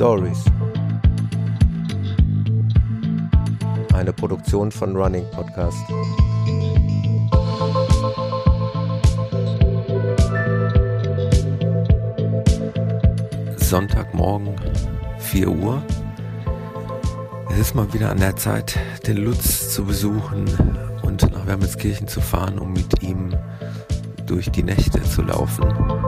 Stories. Eine Produktion von Running Podcast. Sonntagmorgen, 4 Uhr. Es ist mal wieder an der Zeit, den Lutz zu besuchen und nach Wermelskirchen zu fahren, um mit ihm durch die Nächte zu laufen.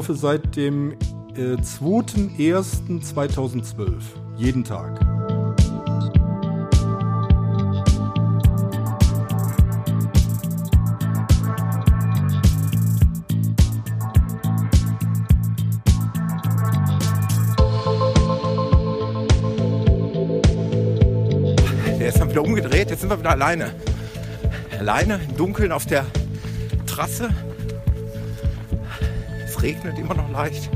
Laufe seit dem äh, 2.1.2012. Jeden Tag. Wieder umgedreht, jetzt sind wir wieder alleine. Alleine im Dunkeln auf der Trasse. Es regnet immer noch leicht.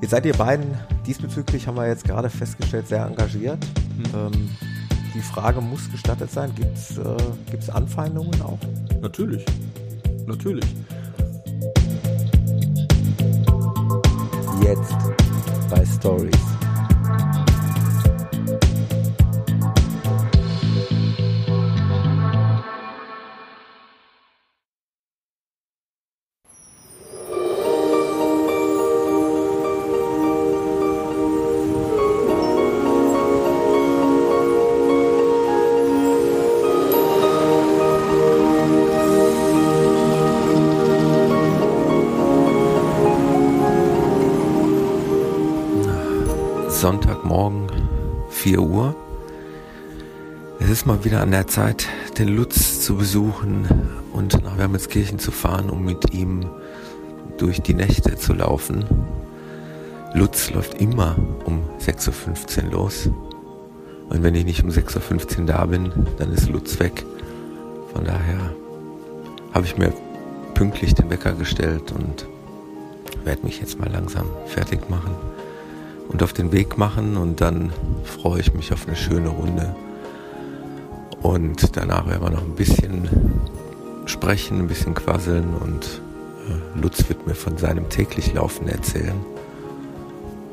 Jetzt seid ihr beiden diesbezüglich, haben wir jetzt gerade festgestellt, sehr engagiert. Ähm, die Frage muss gestattet sein. Gibt es äh, Anfeindungen auch? Natürlich. Natürlich. Jetzt bei Stories. 4 Uhr. Es ist mal wieder an der Zeit, den Lutz zu besuchen und nach Wermelskirchen zu fahren, um mit ihm durch die Nächte zu laufen. Lutz läuft immer um 6.15 Uhr los. Und wenn ich nicht um 6.15 Uhr da bin, dann ist Lutz weg. Von daher habe ich mir pünktlich den Wecker gestellt und werde mich jetzt mal langsam fertig machen und auf den Weg machen und dann freue ich mich auf eine schöne Runde. Und danach werden wir noch ein bisschen sprechen, ein bisschen quasseln und äh, Lutz wird mir von seinem täglich Laufen erzählen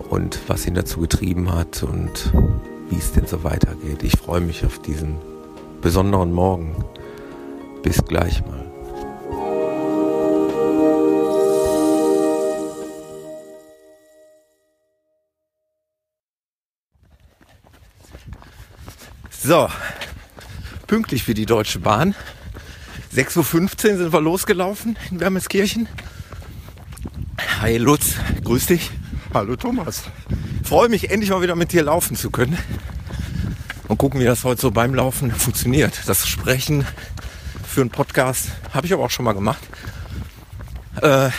und was ihn dazu getrieben hat und wie es denn so weitergeht. Ich freue mich auf diesen besonderen Morgen. Bis gleich mal. So, pünktlich wie die Deutsche Bahn. 6.15 Uhr sind wir losgelaufen in Wermelskirchen. Hi Lutz, grüß dich. Hallo Thomas. Freue mich endlich mal wieder mit dir laufen zu können. Und gucken, wie das heute so beim Laufen funktioniert. Das Sprechen für einen Podcast habe ich aber auch schon mal gemacht. Äh,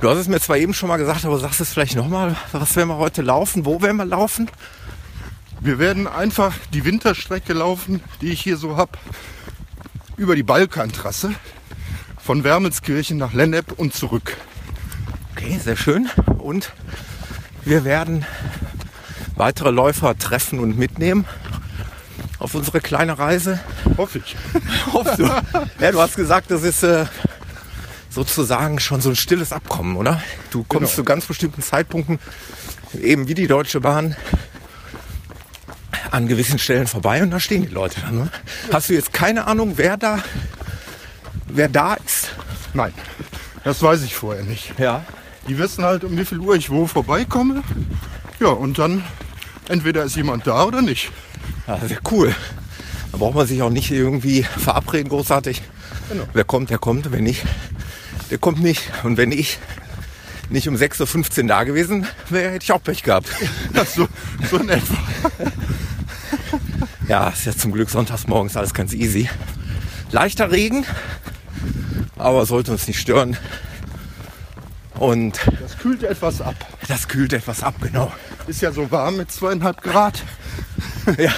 du hast es mir zwar eben schon mal gesagt, aber sagst es vielleicht nochmal. Was werden wir heute laufen? Wo werden wir laufen? Wir werden einfach die Winterstrecke laufen, die ich hier so hab, über die Balkantrasse von Wermelskirchen nach Lennep und zurück. Okay, sehr schön. Und wir werden weitere Läufer treffen und mitnehmen auf unsere kleine Reise. Hoffe ich. Hoffst du? Ja, du hast gesagt, das ist äh, sozusagen schon so ein stilles Abkommen, oder? Du kommst Genau. zu ganz bestimmten Zeitpunkten, eben wie die Deutsche Bahn, an gewissen Stellen vorbei und da stehen die Leute dann. Ne? Hast du jetzt keine Ahnung, wer da, wer da ist? Nein, das weiß ich vorher nicht. Ja. Die wissen halt, um wie viel Uhr ich wo vorbeikomme. Ja, und dann entweder ist jemand da oder nicht. Ja, sehr cool. Da braucht man sich auch nicht irgendwie verabreden, großartig. Genau. Wer kommt, der kommt. Wenn nicht, der kommt nicht. Und wenn ich nicht um 6.15 Uhr da gewesen wäre, hätte ich auch Pech gehabt. Ja, so, so in etwa. Ja, ist ja zum Glück sonntags morgens alles ganz easy. Leichter Regen aber sollte uns nicht stören. Und Das kühlt etwas ab. das kühlt etwas ab, genau. Ist ja so warm mit zweieinhalb Grad. Ja,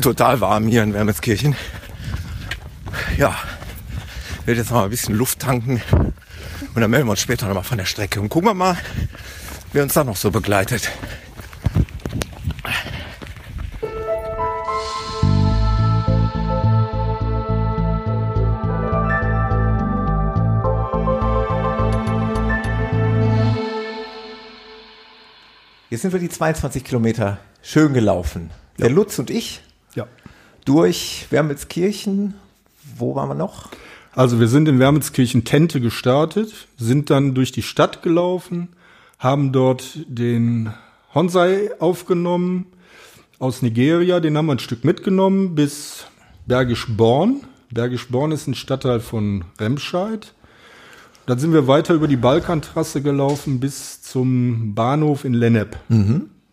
total warm hier in Wermelskirchen. Ja, ich werde jetzt noch mal ein bisschen Luft tanken und dann melden wir uns später noch mal von der Strecke und gucken wir mal, wer uns da noch so begleitet. Jetzt sind wir die 22 Kilometer schön gelaufen. Der Lutz und ich Ja. durch Wermelskirchen. Wo waren wir noch? Also wir sind in Wermelskirchen Tente gestartet, sind dann durch die Stadt gelaufen, haben dort den Honsai aufgenommen aus Nigeria, den haben wir ein Stück mitgenommen bis Bergisch Born. Bergisch Born ist ein Stadtteil von Remscheid. Dann sind wir weiter über die Balkantrasse gelaufen bis zum Bahnhof in Lennep.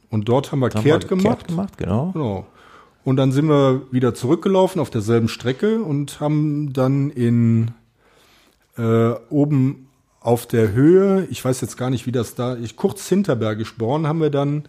Und dort haben wir Haben kehrt wir gemacht. Kehrt gemacht, genau. Genau. Und dann sind wir wieder zurückgelaufen auf derselben Strecke und haben dann in äh, oben auf der Höhe, ich weiß jetzt gar nicht, wie das da, ich, kurz hinter Bergisch Born haben wir dann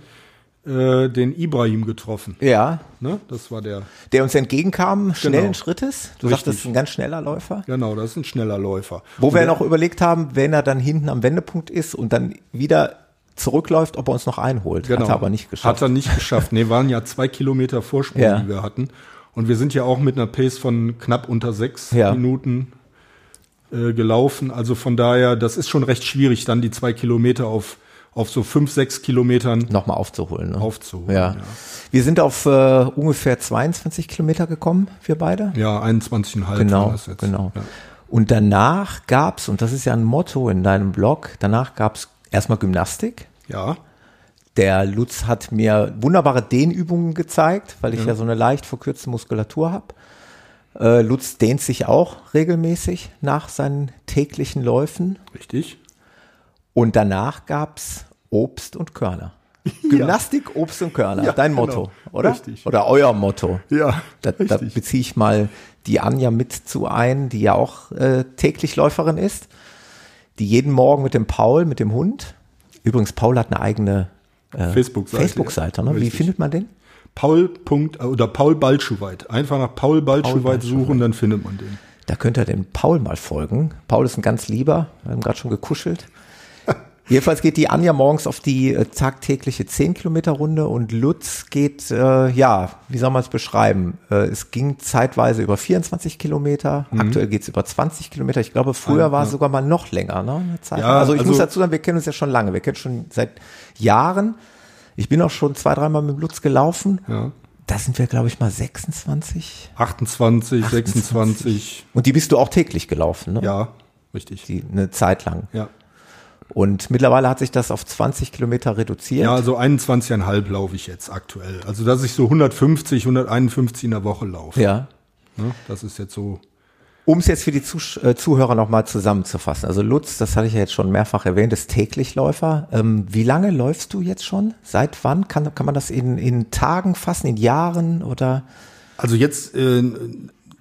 äh, den Ibrahim getroffen. Ja, Ne? Das war der, der uns entgegenkam, schnellen Genau. Schrittes. Du Richtig. sagtest, ein ganz schneller Läufer. genau, das ist ein schneller Läufer. Wo Und wir der- noch überlegt haben, wenn er dann hinten am Wendepunkt ist und dann wieder zurückläuft, ob er uns noch einholt. Hat er aber nicht geschafft. Genau. Hat er nicht geschafft. Nee, waren ja zwei Kilometer Vorsprung, Ja. die wir hatten. Und wir sind ja auch mit einer Pace von knapp unter sechs Ja. Minuten äh, gelaufen. Also von daher, das ist schon recht schwierig, dann die zwei Kilometer auf, auf so fünf, sechs Kilometern Nochmal aufzuholen. Ne? aufzuholen. Ja. Wir sind auf äh, ungefähr 22 Kilometer gekommen, wir beide. Ja, 21,5 Genau, genau. Ja. Und danach gab's, und das ist ja ein Motto in deinem Blog, danach gab's erstmal Gymnastik. ja, Der Lutz hat mir wunderbare Dehnübungen gezeigt, weil ich ja, so eine leicht verkürzte Muskulatur habe. Äh, Lutz dehnt sich auch regelmäßig nach seinen täglichen Läufen. richtig. Und danach gab's Obst und Körner. Gymnastik, Obst und Körner, Ja, dein genau. Motto, oder? Richtig. Oder euer Motto. Ja, Da, da beziehe ich mal die Anja mit zu ein, die ja auch äh, täglich Läuferin ist, die jeden Morgen mit dem Paul, mit dem Hund. Übrigens, Paul hat eine eigene äh, Facebook-Seite, Facebook-Seite. ja. Ne? Wie findet man den? Paul. Oder Paul Balschuweit. Einfach nach Paul Balschuweit. suchen, dann findet man den. Da könnt ihr dem Paul mal folgen. Paul ist ein ganz lieber, wir haben gerade schon gekuschelt. Jedenfalls geht die Anja morgens auf die äh, tagtägliche 10 Kilometer Runde und Lutz geht, äh, ja, wie soll man es beschreiben? Äh, es ging zeitweise über 24 Kilometer, aktuell geht's über 20 Kilometer. Ich glaube, früher war es sogar mal noch länger, ne? Ja, also ich also- muss dazu sagen, wir kennen uns ja schon lange, wir kennen schon seit Jahren. Ich bin auch schon zwei, dreimal mit Lutz gelaufen. Ja. Da sind wir, glaube ich, mal 26. 28, 26. Und die bist du auch täglich gelaufen, ne? Ja, richtig. die eine Zeit lang. Ja. Und mittlerweile hat sich das auf 20 Kilometer reduziert. Ja, also 21,5 laufe ich jetzt aktuell. Also, dass ich so 150, 151 in der Woche laufe. Ja. Ne? Das ist jetzt so. Um es jetzt für die Zusch äh, Zuhörer nochmal zusammenzufassen. Also Lutz, das hatte ich ja jetzt schon mehrfach erwähnt, ist Täglichläufer. Ähm, wie lange läufst du jetzt schon? Seit wann? Kann, kann man das in, in Tagen fassen, in Jahren oder Also jetzt äh,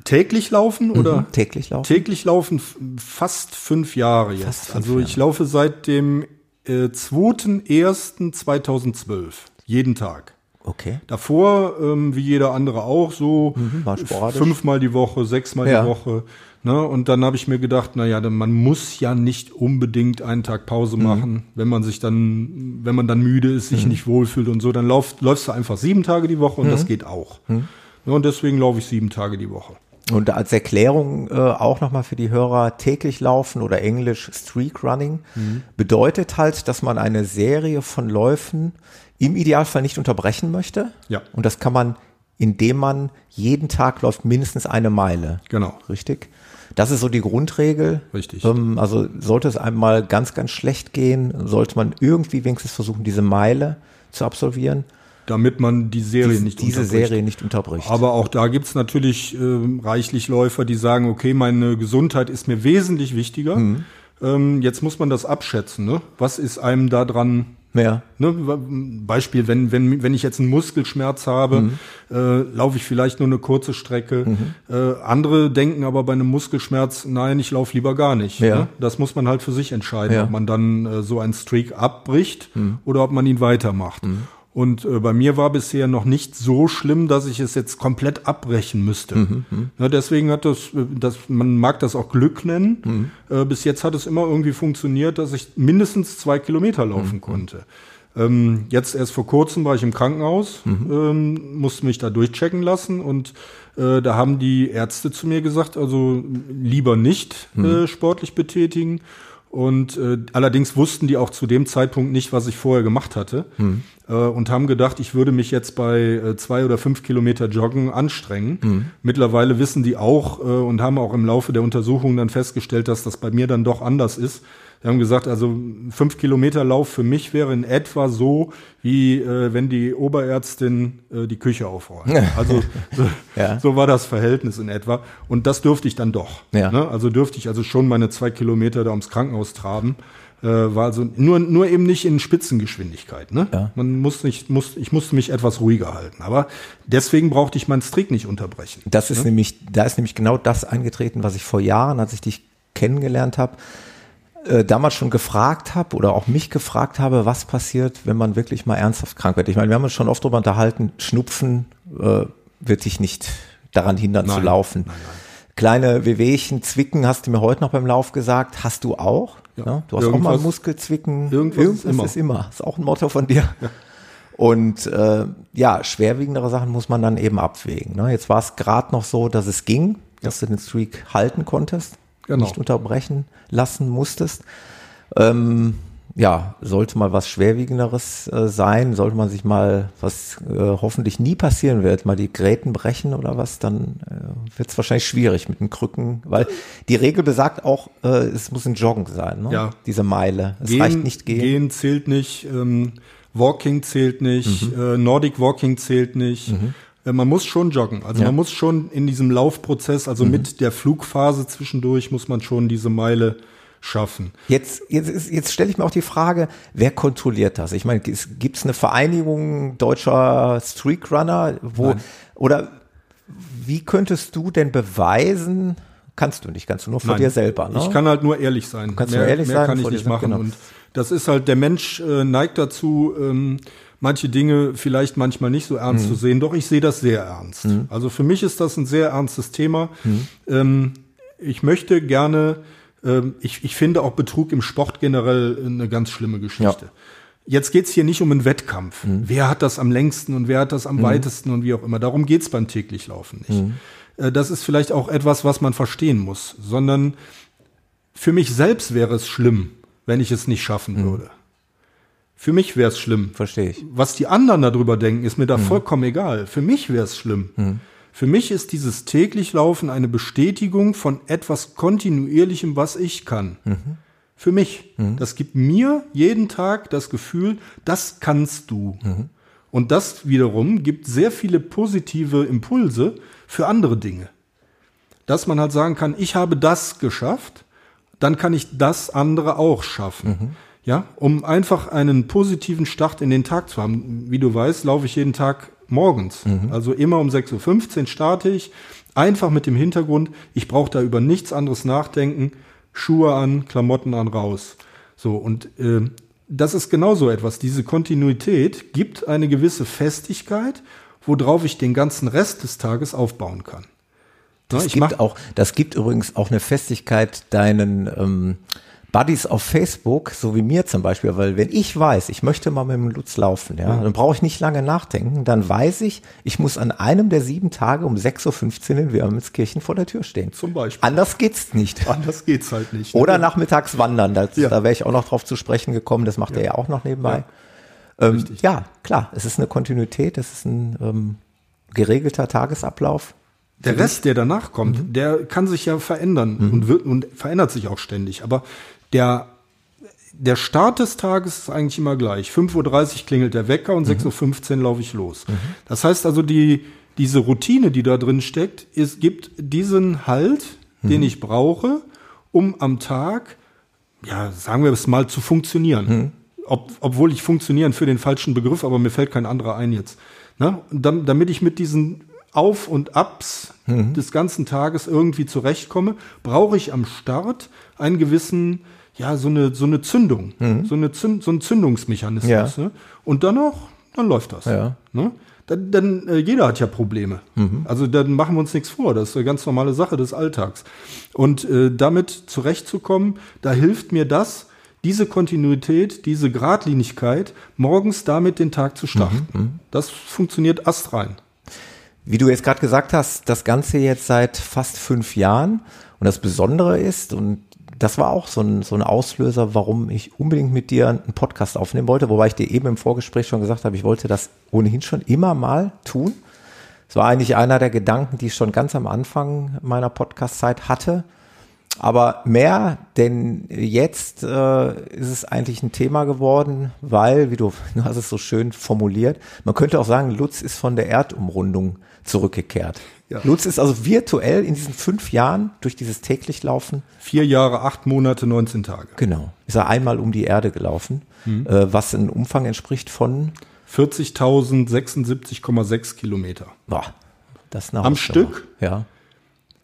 täglich laufen oder? Mhm, täglich laufen? Täglich laufen fast fünf Jahre jetzt. Fast fünf also ich laufe seit dem äh, 2.1.2012. Jeden Tag. Okay. Davor, ähm, wie jeder andere auch, so Mhm, fünfmal die Woche, sechsmal Ja. die Woche. Ne? Und dann habe ich mir gedacht, na ja, dann, man muss ja nicht unbedingt einen Tag Pause Mhm. machen, wenn man sich dann, wenn man dann müde ist, sich nicht wohlfühlt und so, dann lauf, läufst du einfach sieben Tage die Woche und Mhm. das geht auch. Ne? Und deswegen laufe ich sieben Tage die Woche. Und als Erklärung äh, auch nochmal für die Hörer, täglich laufen oder englisch Streak Running bedeutet halt, dass man eine Serie von Läufen im Idealfall nicht unterbrechen möchte. Ja. Und das kann man, indem man jeden Tag läuft mindestens eine Meile. Genau. Richtig? Das ist so die Grundregel. Richtig. Ähm, also sollte es einmal ganz, ganz schlecht gehen, sollte man irgendwie wenigstens versuchen, diese Meile zu absolvieren. Damit man die Serie Diese, nicht diese unterbricht. Serie nicht unterbricht. Aber auch da gibt's natürlich ähm, reichlich Läufer, die sagen, okay, meine Gesundheit ist mir wesentlich wichtiger. Mhm. Ähm, jetzt muss man das abschätzen. Ne? Was ist einem da dran Ja. Ne, Beispiel, wenn, wenn, wenn ich jetzt einen Muskelschmerz habe, mhm. äh, laufe ich vielleicht nur eine kurze Strecke. Mhm. Äh, andere denken aber bei einem Muskelschmerz, nein, ich laufe lieber gar nicht. Ja. Ne? Das muss man halt für sich entscheiden, ja. ob man dann äh, so einen Streak abbricht mhm. oder ob man ihn weitermacht. Mhm. Und äh, bei mir war bisher noch nicht so schlimm, dass ich es jetzt komplett abbrechen müsste. Mhm, mhm. ja, deswegen hat das, äh, das, man mag das auch Glück nennen. Mhm. Äh, bis jetzt hat es immer irgendwie funktioniert, dass ich mindestens zwei Kilometer laufen mhm. konnte. Ähm, jetzt erst vor kurzem war ich im Krankenhaus, mhm. ähm, musste mich da durchchecken lassen und äh, da haben die Ärzte zu mir gesagt, also lieber nicht mhm. äh, sportlich betätigen. Und äh, allerdings wussten die auch zu dem Zeitpunkt nicht, was ich vorher gemacht hatte. Mhm. Äh, und haben gedacht, ich würde mich jetzt bei äh, zwei oder fünf Kilometer Joggen anstrengen. Mhm. Mittlerweile wissen die auch äh, und haben auch im Laufe der Untersuchung dann festgestellt, dass das bei mir dann doch anders ist. Wir haben gesagt, also fünf Kilometer Lauf für mich wäre in etwa so, wie äh, wenn die Oberärztin äh, die Küche aufräumt. Also so, ja. so, war das Verhältnis in etwa. Und das dürfte ich dann doch. Ja. Ne? Also dürfte ich also schon meine zwei Kilometer da ums Krankenhaus traben. Äh, war also nur, nur eben nicht in Spitzengeschwindigkeit. Ne? Ja. Man muss nicht, muss, ich musste mich etwas ruhiger halten. Aber deswegen brauchte ich meinen Strick nicht unterbrechen. Das ist ne? nämlich, da ist nämlich genau das eingetreten, was ich vor Jahren, als ich dich kennengelernt habe, äh, damals schon gefragt habe oder auch mich gefragt habe, was passiert, wenn man wirklich mal ernsthaft krank wird. Ich meine, wir haben uns schon oft darüber unterhalten, Schnupfen äh, wird dich nicht daran hindern nein, zu laufen. Nein, nein. Kleine Wehwehchen, Zwicken hast du mir heute noch beim Lauf gesagt, hast du auch? Ja. ja du hast auch mal Muskelzwicken. Irgendwas, irgendwas ist, immer. ist immer. Ist auch ein Motto von dir. Ja. Und äh, ja, schwerwiegendere Sachen muss man dann eben abwägen. Ne? Jetzt war es gerade noch so, dass es ging, dass du den Streak halten konntest genau. nicht unterbrechen lassen musstest. Ähm, ja, sollte mal was Schwerwiegenderes äh, sein, sollte man sich mal, was äh, hoffentlich nie passieren wird, mal die Gräten brechen oder was, dann äh, wird es wahrscheinlich schwierig mit den Krücken, weil die Regel besagt auch, äh, es muss ein Joggen sein, ne? ja. diese Meile. Es gehen, reicht nicht gehen. Gehen zählt nicht, ähm, Walking zählt nicht, mhm. äh, Nordic Walking zählt nicht. Mhm. Äh, man muss schon joggen. Also ja. man muss schon in diesem Laufprozess, also mhm. mit der Flugphase zwischendurch, muss man schon diese Meile schaffen. Jetzt, jetzt, jetzt stelle ich mir auch die Frage, wer kontrolliert das? Ich meine, gibt es eine Vereinigung deutscher Streakrunner, wo Nein. oder wie könntest du denn beweisen? Kannst du nicht, kannst du nur Nein. dir selber. Ne? Ich kann halt nur ehrlich sein. Kannst mehr, nur ehrlich mehr sein? kann ich nicht machen. Genau. Und das ist halt, der Mensch äh, neigt dazu, ähm, manche Dinge vielleicht manchmal nicht so ernst mhm. zu sehen. Doch ich sehe das sehr ernst. Mhm. Also für mich ist das ein sehr ernstes Thema. Mhm. Ähm, ich möchte gerne, ähm, ich, ich finde auch Betrug im Sport generell eine ganz schlimme Geschichte. Ja. Jetzt geht's hier nicht um einen Wettkampf. Mhm. Wer hat das am längsten und wer hat das am mhm. weitesten und wie auch immer. Darum geht's beim täglich Laufen nicht. Mhm. Äh, das ist vielleicht auch etwas, was man verstehen muss, sondern für mich selbst wäre es schlimm, wenn ich es nicht schaffen würde. Für mich wäre es schlimm. Verstehe ich. Was die anderen darüber denken, ist mir da mhm. vollkommen egal. Für mich wäre es schlimm. Mhm. Für mich ist dieses täglich Laufen eine Bestätigung von etwas Kontinuierlichem, was ich kann. Mhm. Für mich. Mhm. Das gibt mir jeden Tag das Gefühl, das kannst du. Mhm. Und das wiederum gibt sehr viele positive Impulse für andere Dinge. Dass man halt sagen kann, ich habe das geschafft, dann kann ich das andere auch schaffen. Ja, um einfach einen positiven Start in den Tag zu haben. Wie du weißt, laufe ich jeden Tag morgens. Mhm. Also immer um 6.15 Uhr starte ich. Einfach mit dem Hintergrund, ich brauche da über nichts anderes nachdenken. Schuhe an, Klamotten an, raus. So, und äh, das ist genauso etwas. Diese Kontinuität gibt eine gewisse Festigkeit, worauf ich den ganzen Rest des Tages aufbauen kann. Das, ja, gibt, auch, das gibt übrigens auch eine Festigkeit deinen ähm, Buddies auf Facebook, so wie mir zum Beispiel, weil wenn ich weiß, ich möchte mal mit dem Lutz laufen, ja, dann brauche ich nicht lange nachdenken, dann weiß ich, ich muss an einem der sieben Tage um 6.15 Uhr in Wirmelskirchen vor der Tür stehen. Zum Beispiel. Anders geht's nicht. Anders geht's halt nicht. Oder nachmittags wandern, das, ja. da wäre ich auch noch drauf zu sprechen gekommen, das macht ja. er ja auch noch nebenbei. Ja. Ähm, ja, klar, es ist eine Kontinuität, es ist ein ähm, geregelter Tagesablauf. Der Rest, der danach kommt, mhm. der kann sich ja verändern mhm. und wird und verändert sich auch ständig. Aber der, der Start des Tages ist eigentlich immer gleich. 5.30 Uhr klingelt der Wecker und mhm. 6.15 Uhr laufe ich los. Mhm. Das heißt also, die, diese Routine, die da drin steckt, es gibt diesen Halt, den mhm. ich brauche, um am Tag, ja, sagen wir es mal, zu funktionieren. Mhm. ob, obwohl ich funktionieren für den falschen Begriff, aber mir fällt kein anderer ein jetzt. Ne? Dam, damit ich mit diesen Auf und Abs mhm. des ganzen Tages irgendwie zurechtkomme, brauche ich am Start einen gewissen, ja, so eine, so eine Zündung, mhm. so, eine Zünd, so ein Zündungsmechanismus. Ja. Ne? Und dann noch, dann läuft das. Ja. Ne? Dann, dann äh, jeder hat ja Probleme. Mhm. Also dann machen wir uns nichts vor. Das ist eine ganz normale Sache des Alltags. Und äh, damit zurechtzukommen, da hilft mir das, diese Kontinuität, diese Gradlinigkeit, morgens damit den Tag zu starten. Mhm. mhm. Das funktioniert astrein. Wie du jetzt gerade gesagt hast, das Ganze jetzt seit fast fünf Jahren. Und das Besondere ist, und das war auch so ein, so ein Auslöser, warum ich unbedingt mit dir einen Podcast aufnehmen wollte, wobei ich dir eben im Vorgespräch schon gesagt habe, ich wollte das ohnehin schon immer mal tun. Es war eigentlich einer der Gedanken, die ich schon ganz am Anfang meiner Podcast-Zeit hatte. Aber mehr denn jetzt äh, ist es eigentlich ein Thema geworden, weil, wie du, du hast es so schön formuliert, man könnte auch sagen, Lutz ist von der Erdumrundung zurückgekehrt. Ja. Lutz ist also virtuell in diesen fünf Jahren durch dieses täglich Laufen. Vier Jahre, acht Monate, 19 Tage. Genau. Ist er einmal um die Erde gelaufen, mhm. äh, was ein Umfang entspricht von 40.076,6 Kilometer. Boah, das ist Am Stück? Ja.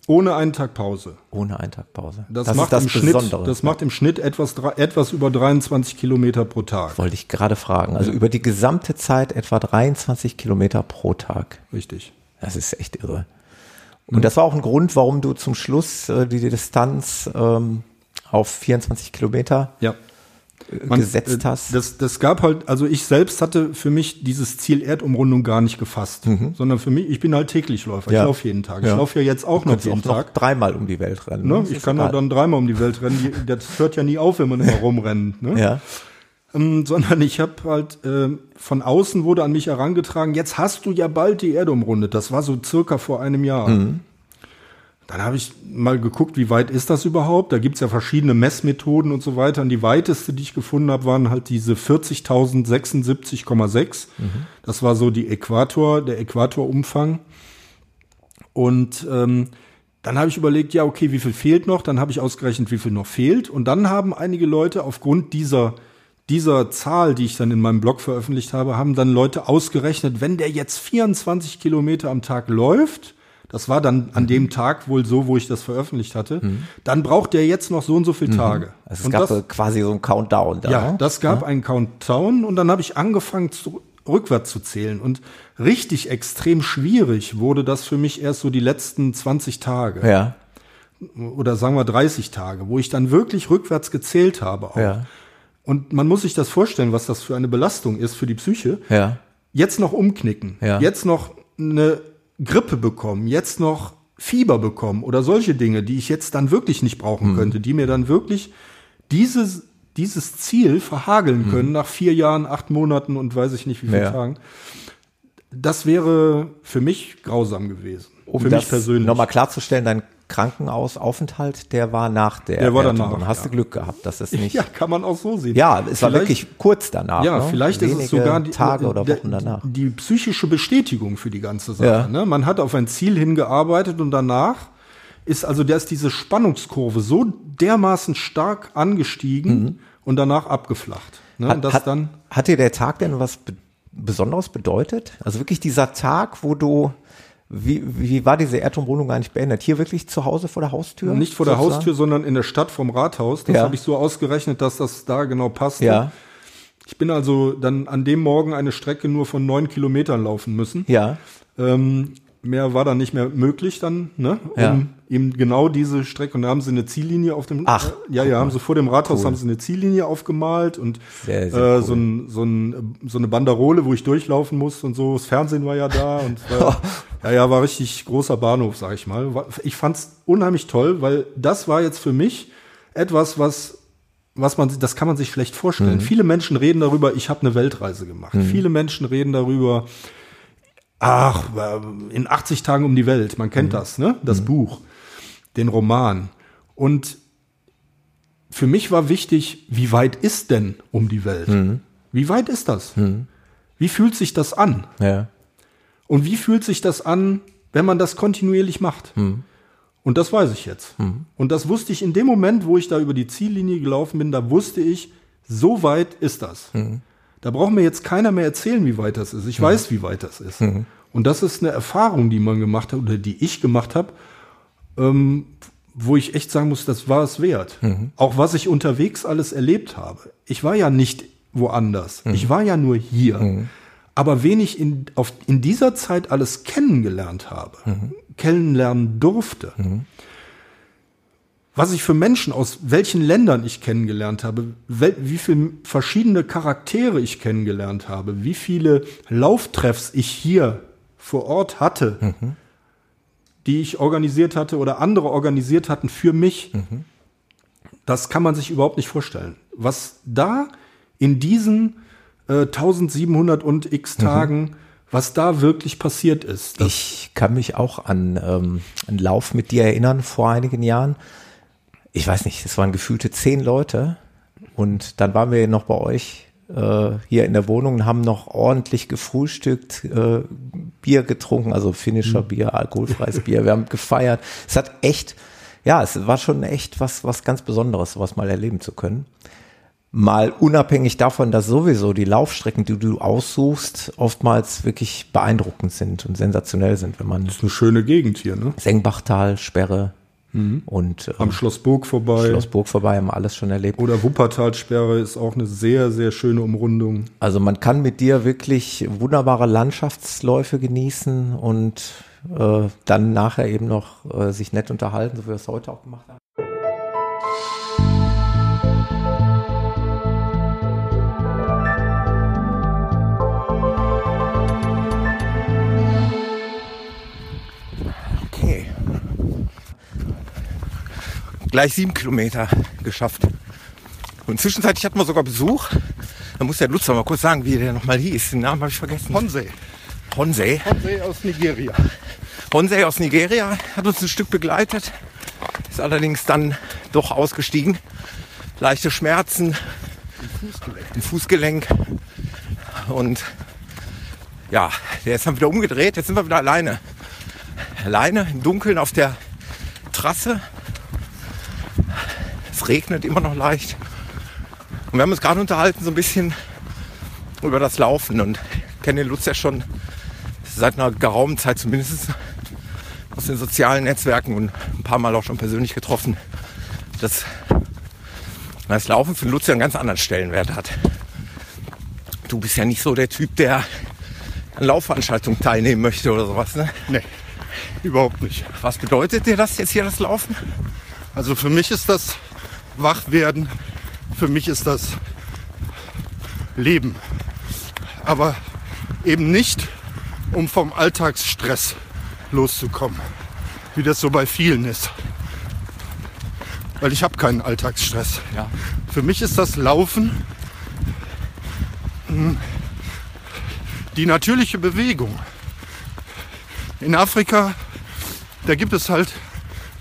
Ohne einen Tag Pause. Ohne einen Tag Pause. Das, das macht das im. Schnitt, das macht im Schnitt etwas, etwas über 23 Kilometer pro Tag. Wollte ich gerade fragen. Also ja. über die gesamte Zeit etwa 23 Kilometer pro Tag. Richtig. Das ist echt irre. Und das war auch ein Grund, warum du zum Schluss äh, die Distanz ähm, auf 24 Kilometer ja. Äh, Man, gesetzt äh, hast. Das, das gab halt, also ich selbst hatte für mich dieses Ziel Erdumrundung gar nicht gefasst, mhm. sondern für mich, ich bin halt täglich Läufer. Ja. Ich laufe jeden Tag. Ja. Ich laufe ja jetzt auch noch jeden auch Tag. Noch dreimal um die Welt rennen. Ne? Ich kann ja dann dreimal um die Welt rennen. Das hört ja nie auf, wenn man immer rumrennt. Ne? Ja. Ähm, sondern ich habe halt äh, von außen wurde an mich herangetragen, jetzt hast du ja bald die Erde umrundet. Das war so circa vor einem Jahr. Mhm. Dann habe ich mal geguckt, wie weit ist das überhaupt? Da gibt's ja verschiedene Messmethoden und so weiter. Und die weiteste, die ich gefunden habe, waren halt diese 40.076,6. Mhm. Das war so die Äquator, der Äquatorumfang. Und ähm, dann habe ich überlegt, ja, okay, wie viel fehlt noch? Dann habe ich ausgerechnet, wie viel noch fehlt. Und dann haben einige Leute aufgrund dieser dieser Zahl, die ich dann in meinem Blog veröffentlicht habe, haben dann Leute ausgerechnet, wenn der jetzt 24 Kilometer am Tag läuft, das war dann an dem Tag wohl so, wo ich das veröffentlicht hatte, mhm. dann braucht der jetzt noch so und so viele mhm. Tage. Also es und gab das, quasi so einen Countdown da. Ja, ne? das gab ja. einen Countdown und dann habe ich angefangen zu, rückwärts zu zählen und richtig extrem schwierig wurde das für mich erst so die letzten 20 Tage. Ja. Oder sagen wir 30 Tage, wo ich dann wirklich rückwärts gezählt habe auch. Ja. Und man muss sich das vorstellen, was das für eine Belastung ist für die Psyche. Ja. Jetzt noch umknicken, ja. jetzt noch eine Grippe bekommen, jetzt noch Fieber bekommen oder solche Dinge, die ich jetzt dann wirklich nicht brauchen hm. könnte, die mir dann wirklich dieses, dieses Ziel verhageln hm. können nach vier Jahren, acht Monaten und weiß ich nicht wie vielen ja. Tagen. Das wäre für mich grausam gewesen. Um für mich persönlich. Nochmal klarzustellen, dein Krankenhausaufenthalt, der war nach der. Der war danach. Hast du Glück gehabt, dass es nicht. Ja, kann man auch so sehen. Ja, es vielleicht, war wirklich kurz danach. Ja, ne? vielleicht Wenige ist es sogar die, Tage oder Wochen danach. Die, die psychische Bestätigung für die ganze Sache. Ja. Ne? Man hat auf ein Ziel hingearbeitet und danach ist also, da ist diese Spannungskurve so dermaßen stark angestiegen mhm. und danach abgeflacht. Ne? Hat, hat, dann hat dir der Tag denn was Besonderes bedeutet? Also wirklich dieser Tag, wo du wie, wie war diese Erdumrundung eigentlich beendet? Hier wirklich zu Hause vor der Haustür? Nicht vor sozusagen? der Haustür, sondern in der Stadt vom Rathaus. Das ja. habe ich so ausgerechnet, dass das da genau passt. Ja. Ich bin also dann an dem Morgen eine Strecke nur von neun Kilometern laufen müssen. Ja. Ähm, mehr war dann nicht mehr möglich dann, ne? Um ja. eben genau diese Strecke. Und da haben sie eine Ziellinie auf dem. Ach. Äh, ja, ja, haben sie vor dem Rathaus cool. haben sie eine Ziellinie aufgemalt und sehr, sehr äh, cool. so, ein, so, ein, so eine Banderole, wo ich durchlaufen muss und so. Das Fernsehen war ja da und war, ja, ja, war richtig großer Bahnhof, sag ich mal. Ich fand's unheimlich toll, weil das war jetzt für mich etwas, was was man, das kann man sich schlecht vorstellen. Mhm. Viele Menschen reden darüber, ich habe eine Weltreise gemacht. Mhm. Viele Menschen reden darüber, ach, in 80 Tagen um die Welt, man kennt mhm. das, ne? Das mhm. Buch, den Roman. Und für mich war wichtig, wie weit ist denn um die Welt? Mhm. Wie weit ist das? Mhm. Wie fühlt sich das an? Ja. Und wie fühlt sich das an, wenn man das kontinuierlich macht? Mhm. Und das weiß ich jetzt. Mhm. Und das wusste ich in dem Moment, wo ich da über die Ziellinie gelaufen bin, da wusste ich, So weit ist das. Da braucht mir jetzt keiner mehr erzählen, wie weit das ist. Ich weiß, wie weit das ist. Und das ist eine Erfahrung, die man gemacht hat oder die ich gemacht habe, ähm, wo ich echt sagen muss, das war es wert. Auch was ich unterwegs alles erlebt habe. Ich war ja nicht woanders. Ich war ja nur hier. Aber wen ich in, auf, in dieser Zeit alles kennengelernt habe, kennenlernen durfte, was ich für Menschen aus welchen Ländern ich kennengelernt habe, wie viele verschiedene Charaktere ich kennengelernt habe, wie viele Lauftreffs ich hier vor Ort hatte, die ich organisiert hatte oder andere organisiert hatten für mich, das kann man sich überhaupt nicht vorstellen. Was da in diesen äh, 1700 und x Tagen, was da wirklich passiert ist. Ich kann mich auch an ähm, einen Lauf mit dir erinnern vor einigen Jahren. Ich weiß nicht, es waren gefühlte zehn Leute und dann waren wir noch bei euch äh, hier in der Wohnung und haben noch ordentlich gefrühstückt, äh, Bier getrunken, also finnischer Bier, alkoholfreies Bier. Wir haben gefeiert. Es hat echt, ja, es war schon echt was, was ganz Besonderes, sowas mal erleben zu können. Mal unabhängig davon, dass sowieso die Laufstrecken, die du aussuchst, oftmals wirklich beeindruckend sind und sensationell sind, wenn man ist eine schöne Gegend hier, ne? Sengbachtal, Sperre und Am ähm, Schloss Burg vorbei. Schlossburg vorbei, haben wir alles schon erlebt. Oder Wuppertalsperre ist auch eine sehr, sehr schöne Umrundung. Also man kann mit dir wirklich wunderbare Landschaftsläufe genießen und äh, dann nachher eben noch äh, sich nett unterhalten, so wie wir es heute auch gemacht haben. Gleich sieben Kilometer geschafft. Und zwischenzeitlich hatten wir sogar Besuch. Da muss der Lutzer mal kurz sagen, wie der nochmal hieß. Den Namen habe ich vergessen. Honsei. Honsei. Honsei aus Nigeria. Honsei aus Nigeria hat uns ein Stück begleitet. Ist allerdings dann doch ausgestiegen. Leichte Schmerzen im Fußgelenk. Und ja, der ist dann wieder umgedreht. Jetzt sind wir wieder alleine. Alleine im Dunkeln auf der Trasse. Es regnet immer noch leicht. Und wir haben uns gerade unterhalten so ein bisschen über das Laufen und kenne den Lutz ja schon seit einer geraumen Zeit zumindest aus den sozialen Netzwerken und ein paar Mal auch schon persönlich getroffen, dass das Laufen für Lutz ja einen ganz anderen Stellenwert hat. Du bist ja nicht so der Typ, der an Laufveranstaltungen teilnehmen möchte oder sowas, ne? Nee, überhaupt nicht. Was bedeutet dir das jetzt hier, das Laufen? Also für mich ist das Wachwerden, für mich ist das Leben. Aber eben nicht, um vom Alltagsstress loszukommen, wie das so bei vielen ist. Weil ich habe keinen Alltagsstress. Ja. Für mich ist das Laufen mh, die natürliche Bewegung. In Afrika, da gibt es halt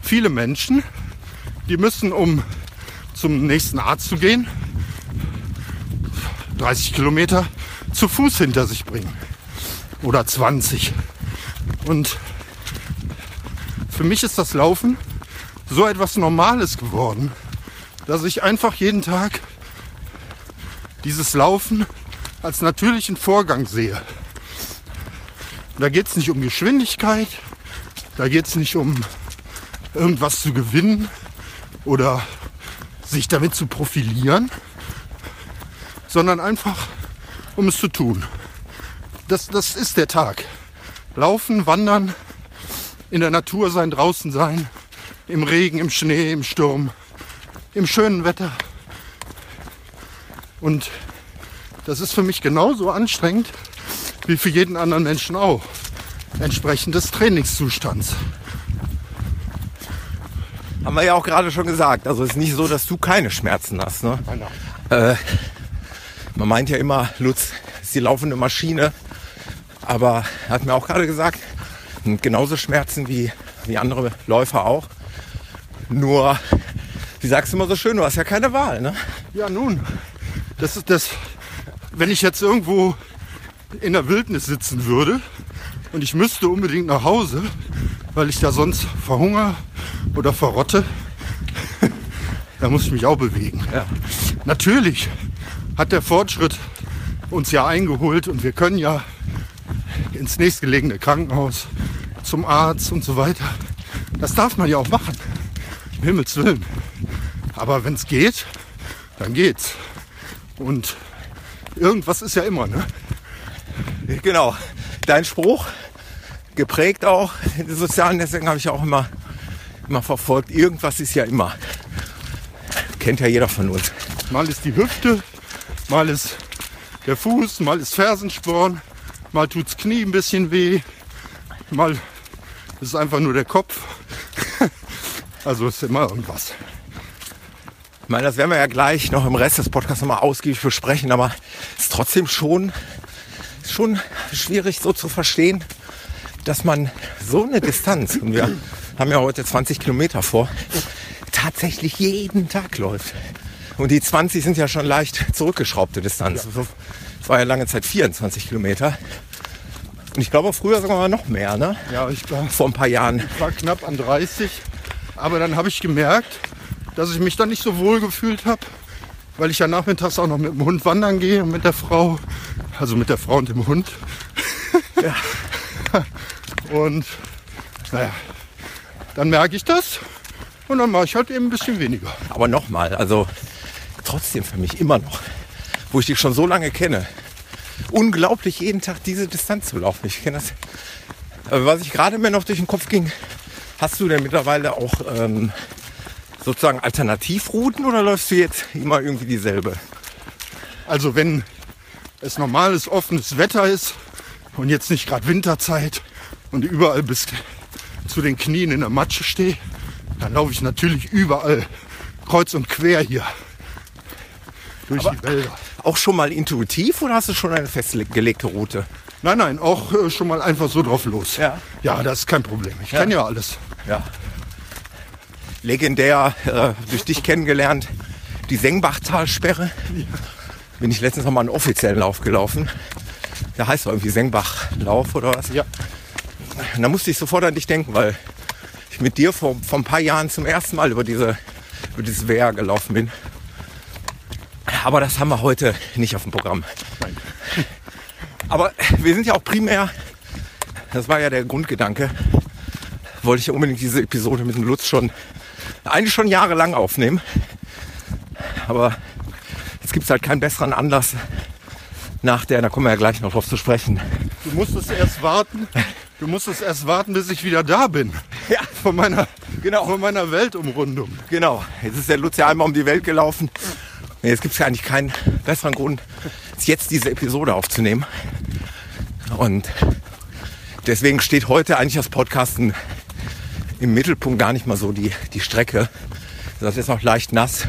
viele Menschen, die müssen, um zum nächsten Arzt zu gehen, 30 Kilometer zu Fuß hinter sich bringen. Oder 20. Und für mich ist das Laufen so etwas Normales geworden, dass ich einfach jeden Tag dieses Laufen als natürlichen Vorgang sehe. Da geht es nicht um Geschwindigkeit, da geht es nicht um irgendwas zu gewinnen oder sich damit zu profilieren, sondern einfach um es zu tun. Das, das ist der Tag. Laufen, wandern, in der Natur sein, draußen sein, im Regen, im Schnee, im Sturm, im schönen Wetter. Und das ist für mich genauso anstrengend wie für jeden anderen Menschen auch. Entsprechend des Trainingszustands. Haben wir ja auch gerade schon gesagt. Also es ist nicht so, dass du keine Schmerzen hast. Ne? Äh, man meint ja immer, Lutz ist die laufende Maschine. Aber er hat mir auch gerade gesagt, genauso Schmerzen wie, wie andere Läufer auch. Nur, wie sagst du immer so schön, du hast ja keine Wahl. Ne? Ja, nun, das ist das, wenn ich jetzt irgendwo in der Wildnis sitzen würde und ich müsste unbedingt nach Hause, weil ich da sonst verhungere oder verrotte, dann muss ich mich auch bewegen. Ja. Natürlich hat der Fortschritt uns ja eingeholt und wir können ja ins nächstgelegene Krankenhaus, zum Arzt und so weiter. Das darf man ja auch machen. Um Himmels Willen. Aber wenn es geht, dann geht's. Und irgendwas ist ja immer, ne? Genau. Dein Spruch, geprägt auch in den sozialen Netzwerken, habe ich auch immer, immer verfolgt. Irgendwas ist ja immer. Kennt ja jeder von uns. Mal ist die Hüfte, mal ist der Fuß, mal ist Fersensporn, mal tut's Knie ein bisschen weh, mal ist es einfach nur der Kopf. Also ist immer irgendwas. Ich meine, das werden wir ja gleich noch im Rest des Podcasts nochmal ausgiebig besprechen, aber es ist trotzdem schon, schon schwierig so zu verstehen, dass man so eine Distanz, und wir haben ja heute 20 Kilometer vor, tatsächlich jeden Tag läuft. Und die 20 sind ja schon leicht zurückgeschraubte Distanz. Es war ja lange Zeit 24 Kilometer. Und ich glaube, früher sogar noch mehr, ne? Ja, ich war, Vor ein paar Jahren. ich war knapp an 30, aber dann habe ich gemerkt, dass ich mich dann nicht so wohl gefühlt habe, weil ich ja nachmittags auch noch mit dem Hund wandern gehe und mit der Frau, also mit der Frau und dem Hund. Und naja, dann merke ich das und dann mache ich halt eben ein bisschen weniger. Aber nochmal, also trotzdem für mich immer noch, wo ich dich schon so lange kenne, unglaublich jeden Tag diese Distanz zu laufen. Ich kenne das. Aber was ich gerade mir noch durch den Kopf ging, hast du denn mittlerweile auch ähm, sozusagen Alternativrouten oder läufst du jetzt immer irgendwie dieselbe? Also wenn es normales, offenes Wetter ist und jetzt nicht gerade Winterzeit und überall bis zu den Knien in der Matsche stehe, dann laufe ich natürlich überall kreuz und quer hier durch die Wälder. Auch schon mal intuitiv oder hast du schon eine festgelegte Route? Nein, nein, auch äh, schon mal einfach so drauf los. Ja. Ja, das ist kein Problem. Ich kann ja alles. Ja. Legendär, äh, durch dich kennengelernt, die Sengbachtalsperre. Bin ich letztens noch mal einen offiziellen Lauf gelaufen. Der heißt doch irgendwie Sengbachlauf oder was? Ja. Und da musste ich sofort an dich denken, weil ich mit dir vor, vor ein paar Jahren zum ersten Mal über diese über dieses Wehr gelaufen bin. Aber das haben wir heute nicht auf dem Programm. Aber wir sind ja auch primär, das war ja der Grundgedanke, wollte ich ja unbedingt diese Episode mit dem Lutz schon, eigentlich schon jahrelang aufnehmen. Aber jetzt gibt es halt keinen besseren Anlass nach der, da kommen wir ja gleich noch drauf zu sprechen. Du musstest erst warten. Du musstest erst warten, bis ich wieder da bin. Ja, Von meiner, Genau. von meiner Weltumrundung. Genau, jetzt ist der Lutz ja einmal um die Welt gelaufen. Und Jetzt gibt es ja eigentlich keinen besseren Grund, jetzt diese Episode aufzunehmen. Und deswegen steht heute eigentlich das Podcasten im Mittelpunkt gar nicht mal so die, die Strecke. Das ist noch leicht nass,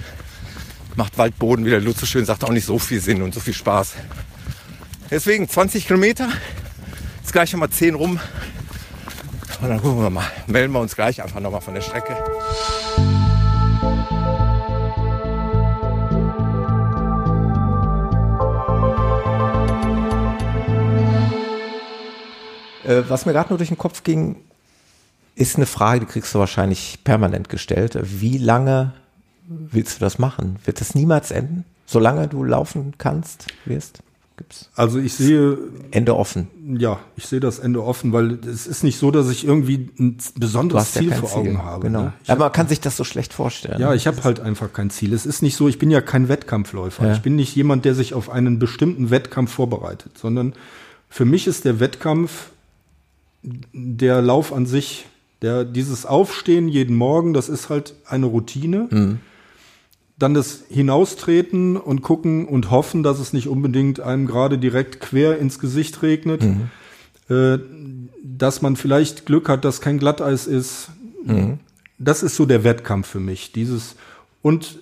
macht Waldboden, wie der Lutz so schön sagt, auch nicht so viel Sinn und so viel Spaß. Deswegen 20 Kilometer, jetzt gleich nochmal 10 rum. Und dann gucken wir mal, melden wir uns gleich einfach nochmal von der Strecke. Äh, was mir gerade nur durch den Kopf ging, ist eine Frage, die kriegst du wahrscheinlich permanent gestellt. Wie lange willst du das machen? Wird das niemals enden? Solange du laufen kannst, wirst? Gibt's Also ich sehe, Ende offen. ja, ich sehe das Ende offen, weil es ist nicht so, dass ich irgendwie ein besonderes ja Ziel kein vor Ziel. Augen habe. Genau. ne? Aber man kann sich das so schlecht vorstellen. Ja, ich habe halt einfach kein Ziel. Es ist nicht so, ich bin ja kein Wettkampfläufer. Ja. Ich bin nicht jemand, der sich auf einen bestimmten Wettkampf vorbereitet, sondern für mich ist der Wettkampf der Lauf an sich, der dieses Aufstehen jeden Morgen, das ist halt eine Routine. Mhm. Dann das Hinaustreten und gucken und hoffen, dass es nicht unbedingt einem gerade direkt quer ins Gesicht regnet. Mhm. Äh, dass man vielleicht Glück hat, dass kein Glatteis ist. Mhm. Das ist so der Wettkampf für mich. Dieses und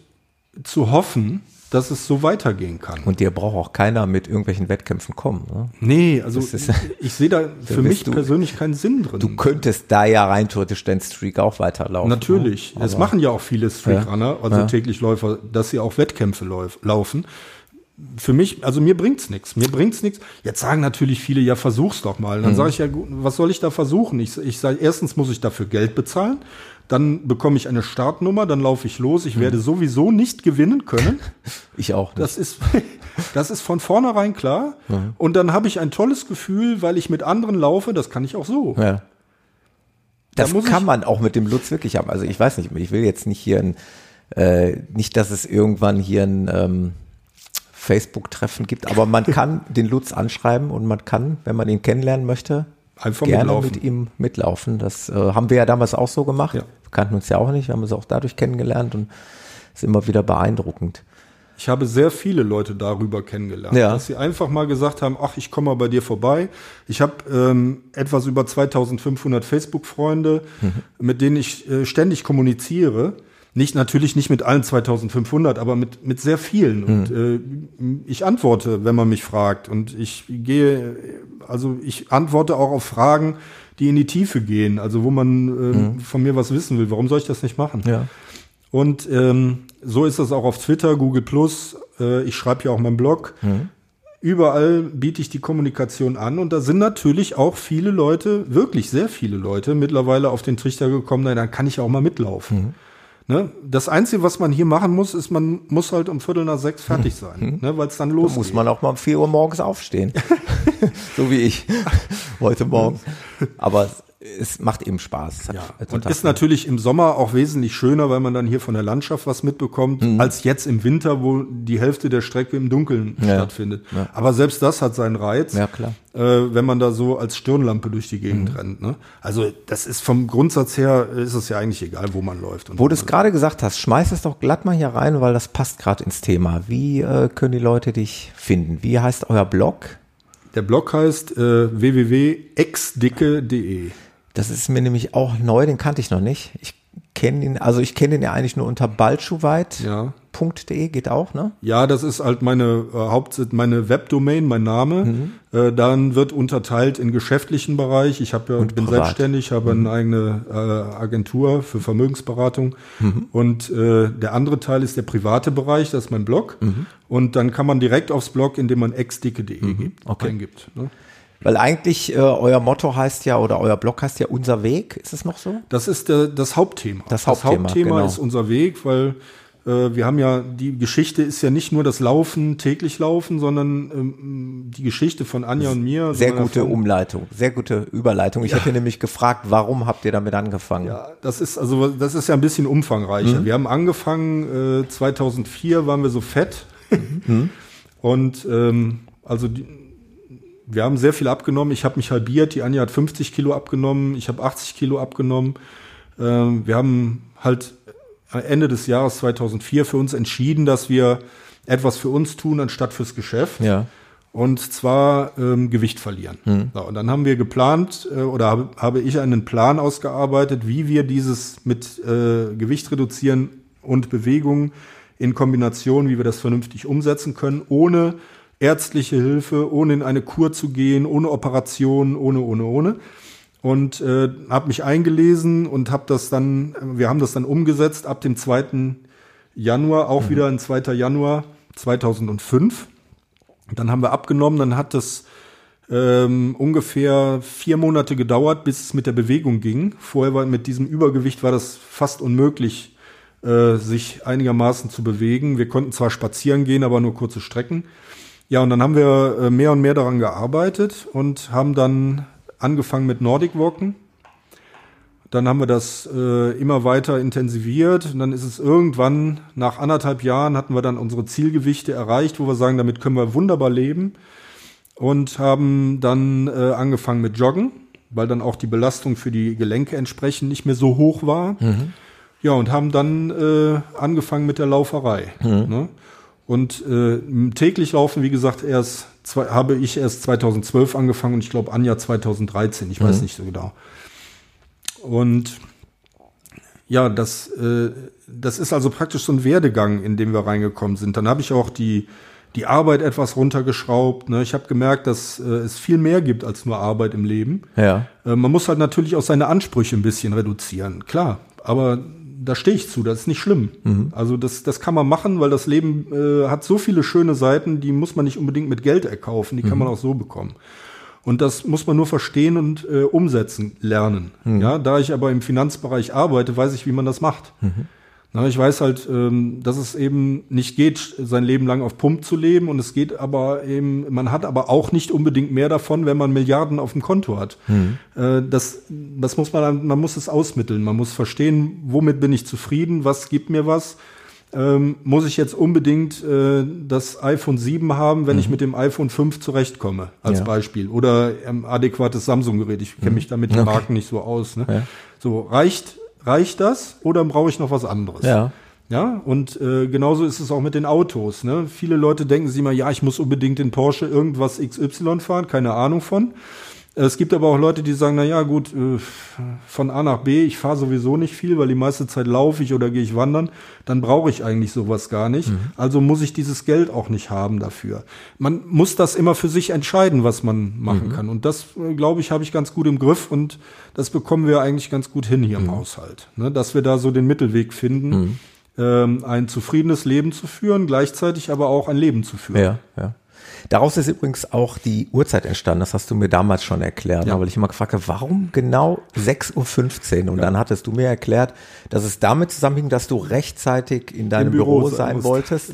zu hoffen, dass es so weitergehen kann. Und dir braucht auch keiner mit irgendwelchen Wettkämpfen kommen. Ne? nee, also ist- ich sehe da für mich du- persönlich keinen Sinn drin. Du könntest da ja rein theoretisch den Streak auch weiterlaufen. Natürlich. Ne? Das machen ja auch viele Streetrunner, also Ja. Täglichläufer, dass sie auch Wettkämpfe lauf, laufen. Für mich, also mir bringt's nichts. Mir bringt's nichts. Jetzt sagen natürlich viele, ja, versuch's doch mal. Mhm. Dann sage ich ja, was soll ich da versuchen? Ich, ich sage, erstens muss ich dafür Geld bezahlen, dann bekomme ich eine Startnummer, dann laufe ich los. Mhm. Ich werde sowieso nicht gewinnen können. Ich auch. Nicht. Das ist, Das ist von vornherein klar. Und dann habe ich ein tolles Gefühl, weil ich mit anderen laufe. Das kann ich auch so. Ja. Das muss kann man auch mit dem Lutz wirklich haben. Also ich weiß nicht, ich will jetzt nicht hier ein, äh, nicht, dass es irgendwann hier ein ähm, Facebook-Treffen gibt, aber man kann den Lutz anschreiben und man kann, wenn man ihn kennenlernen möchte, Einfach gerne mitlaufen. mit ihm mitlaufen. Das äh, haben wir ja damals auch so gemacht. Ja. Wir kannten uns ja auch nicht, wir haben uns auch dadurch kennengelernt und ist immer wieder beeindruckend. Ich habe sehr viele Leute darüber kennengelernt, Ja. dass sie einfach mal gesagt haben, ach, ich komme mal bei dir vorbei. Ich habe ähm, etwas über 2500 Facebook-Freunde, Mhm. mit denen ich äh, ständig kommuniziere. Nicht natürlich nicht mit allen 2500, aber mit mit sehr vielen. Und Mhm. äh, ich antworte, wenn man mich fragt. Und ich gehe, also ich antworte auch auf Fragen, die in die Tiefe gehen. Also wo man ähm, von mir was wissen will. Warum soll ich das nicht machen? Mhm. Ja. Und ähm, so ist das auch auf Twitter, Google Plus. Äh, ich schreibe ja auch meinen Blog. Überall biete ich die Kommunikation an und da sind natürlich auch viele Leute, wirklich sehr viele Leute, mittlerweile auf den Trichter gekommen, na, dann kann ich auch mal mitlaufen. Ne? Das Einzige, was man hier machen muss, ist, man muss halt um Viertel nach sechs fertig sein, ne? weil es dann Da losgeht. muss man auch mal um 4 Uhr morgens aufstehen. so wie ich heute Morgen. Aber es, macht eben Spaß. Ja, und ist natürlich im Sommer auch wesentlich schöner, weil man dann hier von der Landschaft was mitbekommt, Mhm. als jetzt im Winter, wo die Hälfte der Strecke im Dunkeln Ja. stattfindet. Aber selbst das hat seinen Reiz, Ja, klar. Mhm. Äh, wenn man da so als Stirnlampe durch die Gegend rennt. Ne? Also das ist vom Grundsatz her, ist es ja eigentlich egal, wo man läuft. Und Wo du es gerade gesagt hast, schmeiß es doch glatt mal hier rein, weil das passt gerade ins Thema. Wie äh, können die Leute dich finden? Wie heißt euer Blog? der Blog heißt äh, www.exdicke.de. Das ist mir nämlich auch neu, den kannte ich noch nicht. Ich kenne ihn, also ich kenne ihn ja eigentlich nur unter balschuweit.de, Ja. geht auch, ne? Ja, das ist halt meine äh, Haupt meine Webdomain, mein Name. Mhm. Äh, dann wird unterteilt in geschäftlichen Bereich. Ich habe ja Und bin privat. Mhm. selbstständig, habe eine eigene äh, Agentur für Vermögensberatung. Mhm. Und äh, der andere Teil ist der private Bereich, das ist mein Blog. Mhm. Und dann kann man direkt aufs Blog, indem man exdicke.de gibt, Okay. eingibt. Ne? Weil eigentlich äh, euer Motto heißt ja, oder euer Blog heißt ja unser Weg. Ist es noch so? Das ist der, das Hauptthema. Das Hauptthema, genau. ist unser Weg, weil äh, wir haben ja, die Geschichte ist ja nicht nur das Laufen, täglich Laufen, sondern ähm, die Geschichte von Anja und mir. Sehr sondern gute von- Umleitung, sehr gute Überleitung. Ich hätte nämlich gefragt, warum habt ihr damit angefangen? Ja, das ist also das ist ja ein bisschen umfangreicher. Mhm. Wir haben angefangen äh, 2004 waren wir so fett Mhm. und ähm, also die, wir haben sehr viel abgenommen. Ich habe mich halbiert. Die Anja hat 50 Kilo abgenommen. Ich habe 80 Kilo abgenommen. Ähm, wir haben halt Ende des Jahres 2004 für uns entschieden, dass wir etwas für uns tun anstatt fürs Geschäft. Ja. Und zwar ähm, Gewicht verlieren. So, und dann haben wir geplant äh, oder habe, habe ich einen Plan ausgearbeitet, wie wir dieses mit äh, Gewicht reduzieren und Bewegung in Kombination, wie wir das vernünftig umsetzen können, ohne ärztliche Hilfe, ohne in eine Kur zu gehen, ohne Operation, ohne, ohne, ohne. Und äh, habe mich eingelesen und habe das dann, wir haben das dann umgesetzt ab dem 2. Januar, auch wieder ein 2. Januar 2005. Dann haben wir abgenommen, dann hat das ähm, ungefähr vier Monate gedauert, bis es mit der Bewegung ging. Vorher war mit diesem Übergewicht war das fast unmöglich, äh, sich einigermaßen zu bewegen. Wir konnten zwar spazieren gehen, aber nur kurze Strecken. Ja, und dann haben wir äh, mehr und mehr daran gearbeitet und haben dann angefangen mit Nordic Walken. Dann haben wir das äh, immer weiter intensiviert und dann ist es irgendwann nach anderthalb Jahren hatten wir dann unsere Zielgewichte erreicht, wo wir sagen, damit können wir wunderbar leben und haben dann äh, angefangen mit Joggen, weil dann auch die Belastung für die Gelenke entsprechend nicht mehr so hoch war. Ja, und haben dann äh, angefangen mit der Lauferei. Ne? Und äh, täglich laufen, wie gesagt, erst zwei, habe ich erst 2012 angefangen und ich glaube Anja 2013, ich weiß nicht so genau. Und ja, das, äh, das ist also praktisch so ein Werdegang, in dem wir reingekommen sind. Dann habe ich auch die, die Arbeit etwas runtergeschraubt. Ne? Ich habe gemerkt, dass äh, es viel mehr gibt als nur Arbeit im Leben. Ja. Äh, man muss halt natürlich auch seine Ansprüche ein bisschen reduzieren, klar. Aber da stehe ich zu, das ist nicht schlimm. Also das, das kann man machen, weil das Leben äh, hat so viele schöne Seiten, die muss man nicht unbedingt mit Geld erkaufen, die kann man auch so bekommen. Und das muss man nur verstehen und äh, umsetzen lernen. Ja, da ich aber im Finanzbereich arbeite, weiß ich, wie man das macht. Na, ich weiß halt, ähm, dass es eben nicht geht, sein Leben lang auf Pump zu leben und es geht aber eben, man hat aber auch nicht unbedingt mehr davon, wenn man Milliarden auf dem Konto hat. Mhm. Äh, das, das muss man, man muss es ausmitteln. Man muss verstehen, womit bin ich zufrieden, was gibt mir was. Ähm, muss ich jetzt unbedingt äh, das iPhone 7 haben, wenn ich mit dem iPhone 5 zurechtkomme, als Ja. Beispiel. Oder ähm, adäquates Samsung-Gerät. Ich kenne mich da mit den Okay. Marken nicht so aus. Ne? Ja. So, reicht, reicht das oder brauche ich noch was anderes? Ja. Ja, und äh, genauso ist es auch mit den Autos. Ne? Viele Leute denken sich immer, ja, ich muss unbedingt den Porsche irgendwas XY fahren, keine Ahnung von. Es gibt aber auch Leute, die sagen, na ja, gut, äh, von A nach B, ich fahre sowieso nicht viel, weil die meiste Zeit laufe ich oder gehe ich wandern, dann brauche ich eigentlich sowas gar nicht. Also muss ich dieses Geld auch nicht haben dafür. Man muss das immer für sich entscheiden, was man machen kann. Und das, äh, glaube ich, habe ich ganz gut im Griff und das bekommen wir eigentlich ganz gut hin hier im Haushalt. Ne? Dass wir da so den Mittelweg finden, ähm, ein zufriedenes Leben zu führen, gleichzeitig aber auch ein Leben zu führen. Ja, ja. Daraus ist übrigens auch die Uhrzeit entstanden. Das hast du mir damals schon erklärt, Ja. weil ich immer gefragt habe, warum genau 6.15 Uhr? Und dann hattest du mir erklärt, dass es damit zusammenhing, dass du rechtzeitig in deinem Büro, Büro sein musst. wolltest,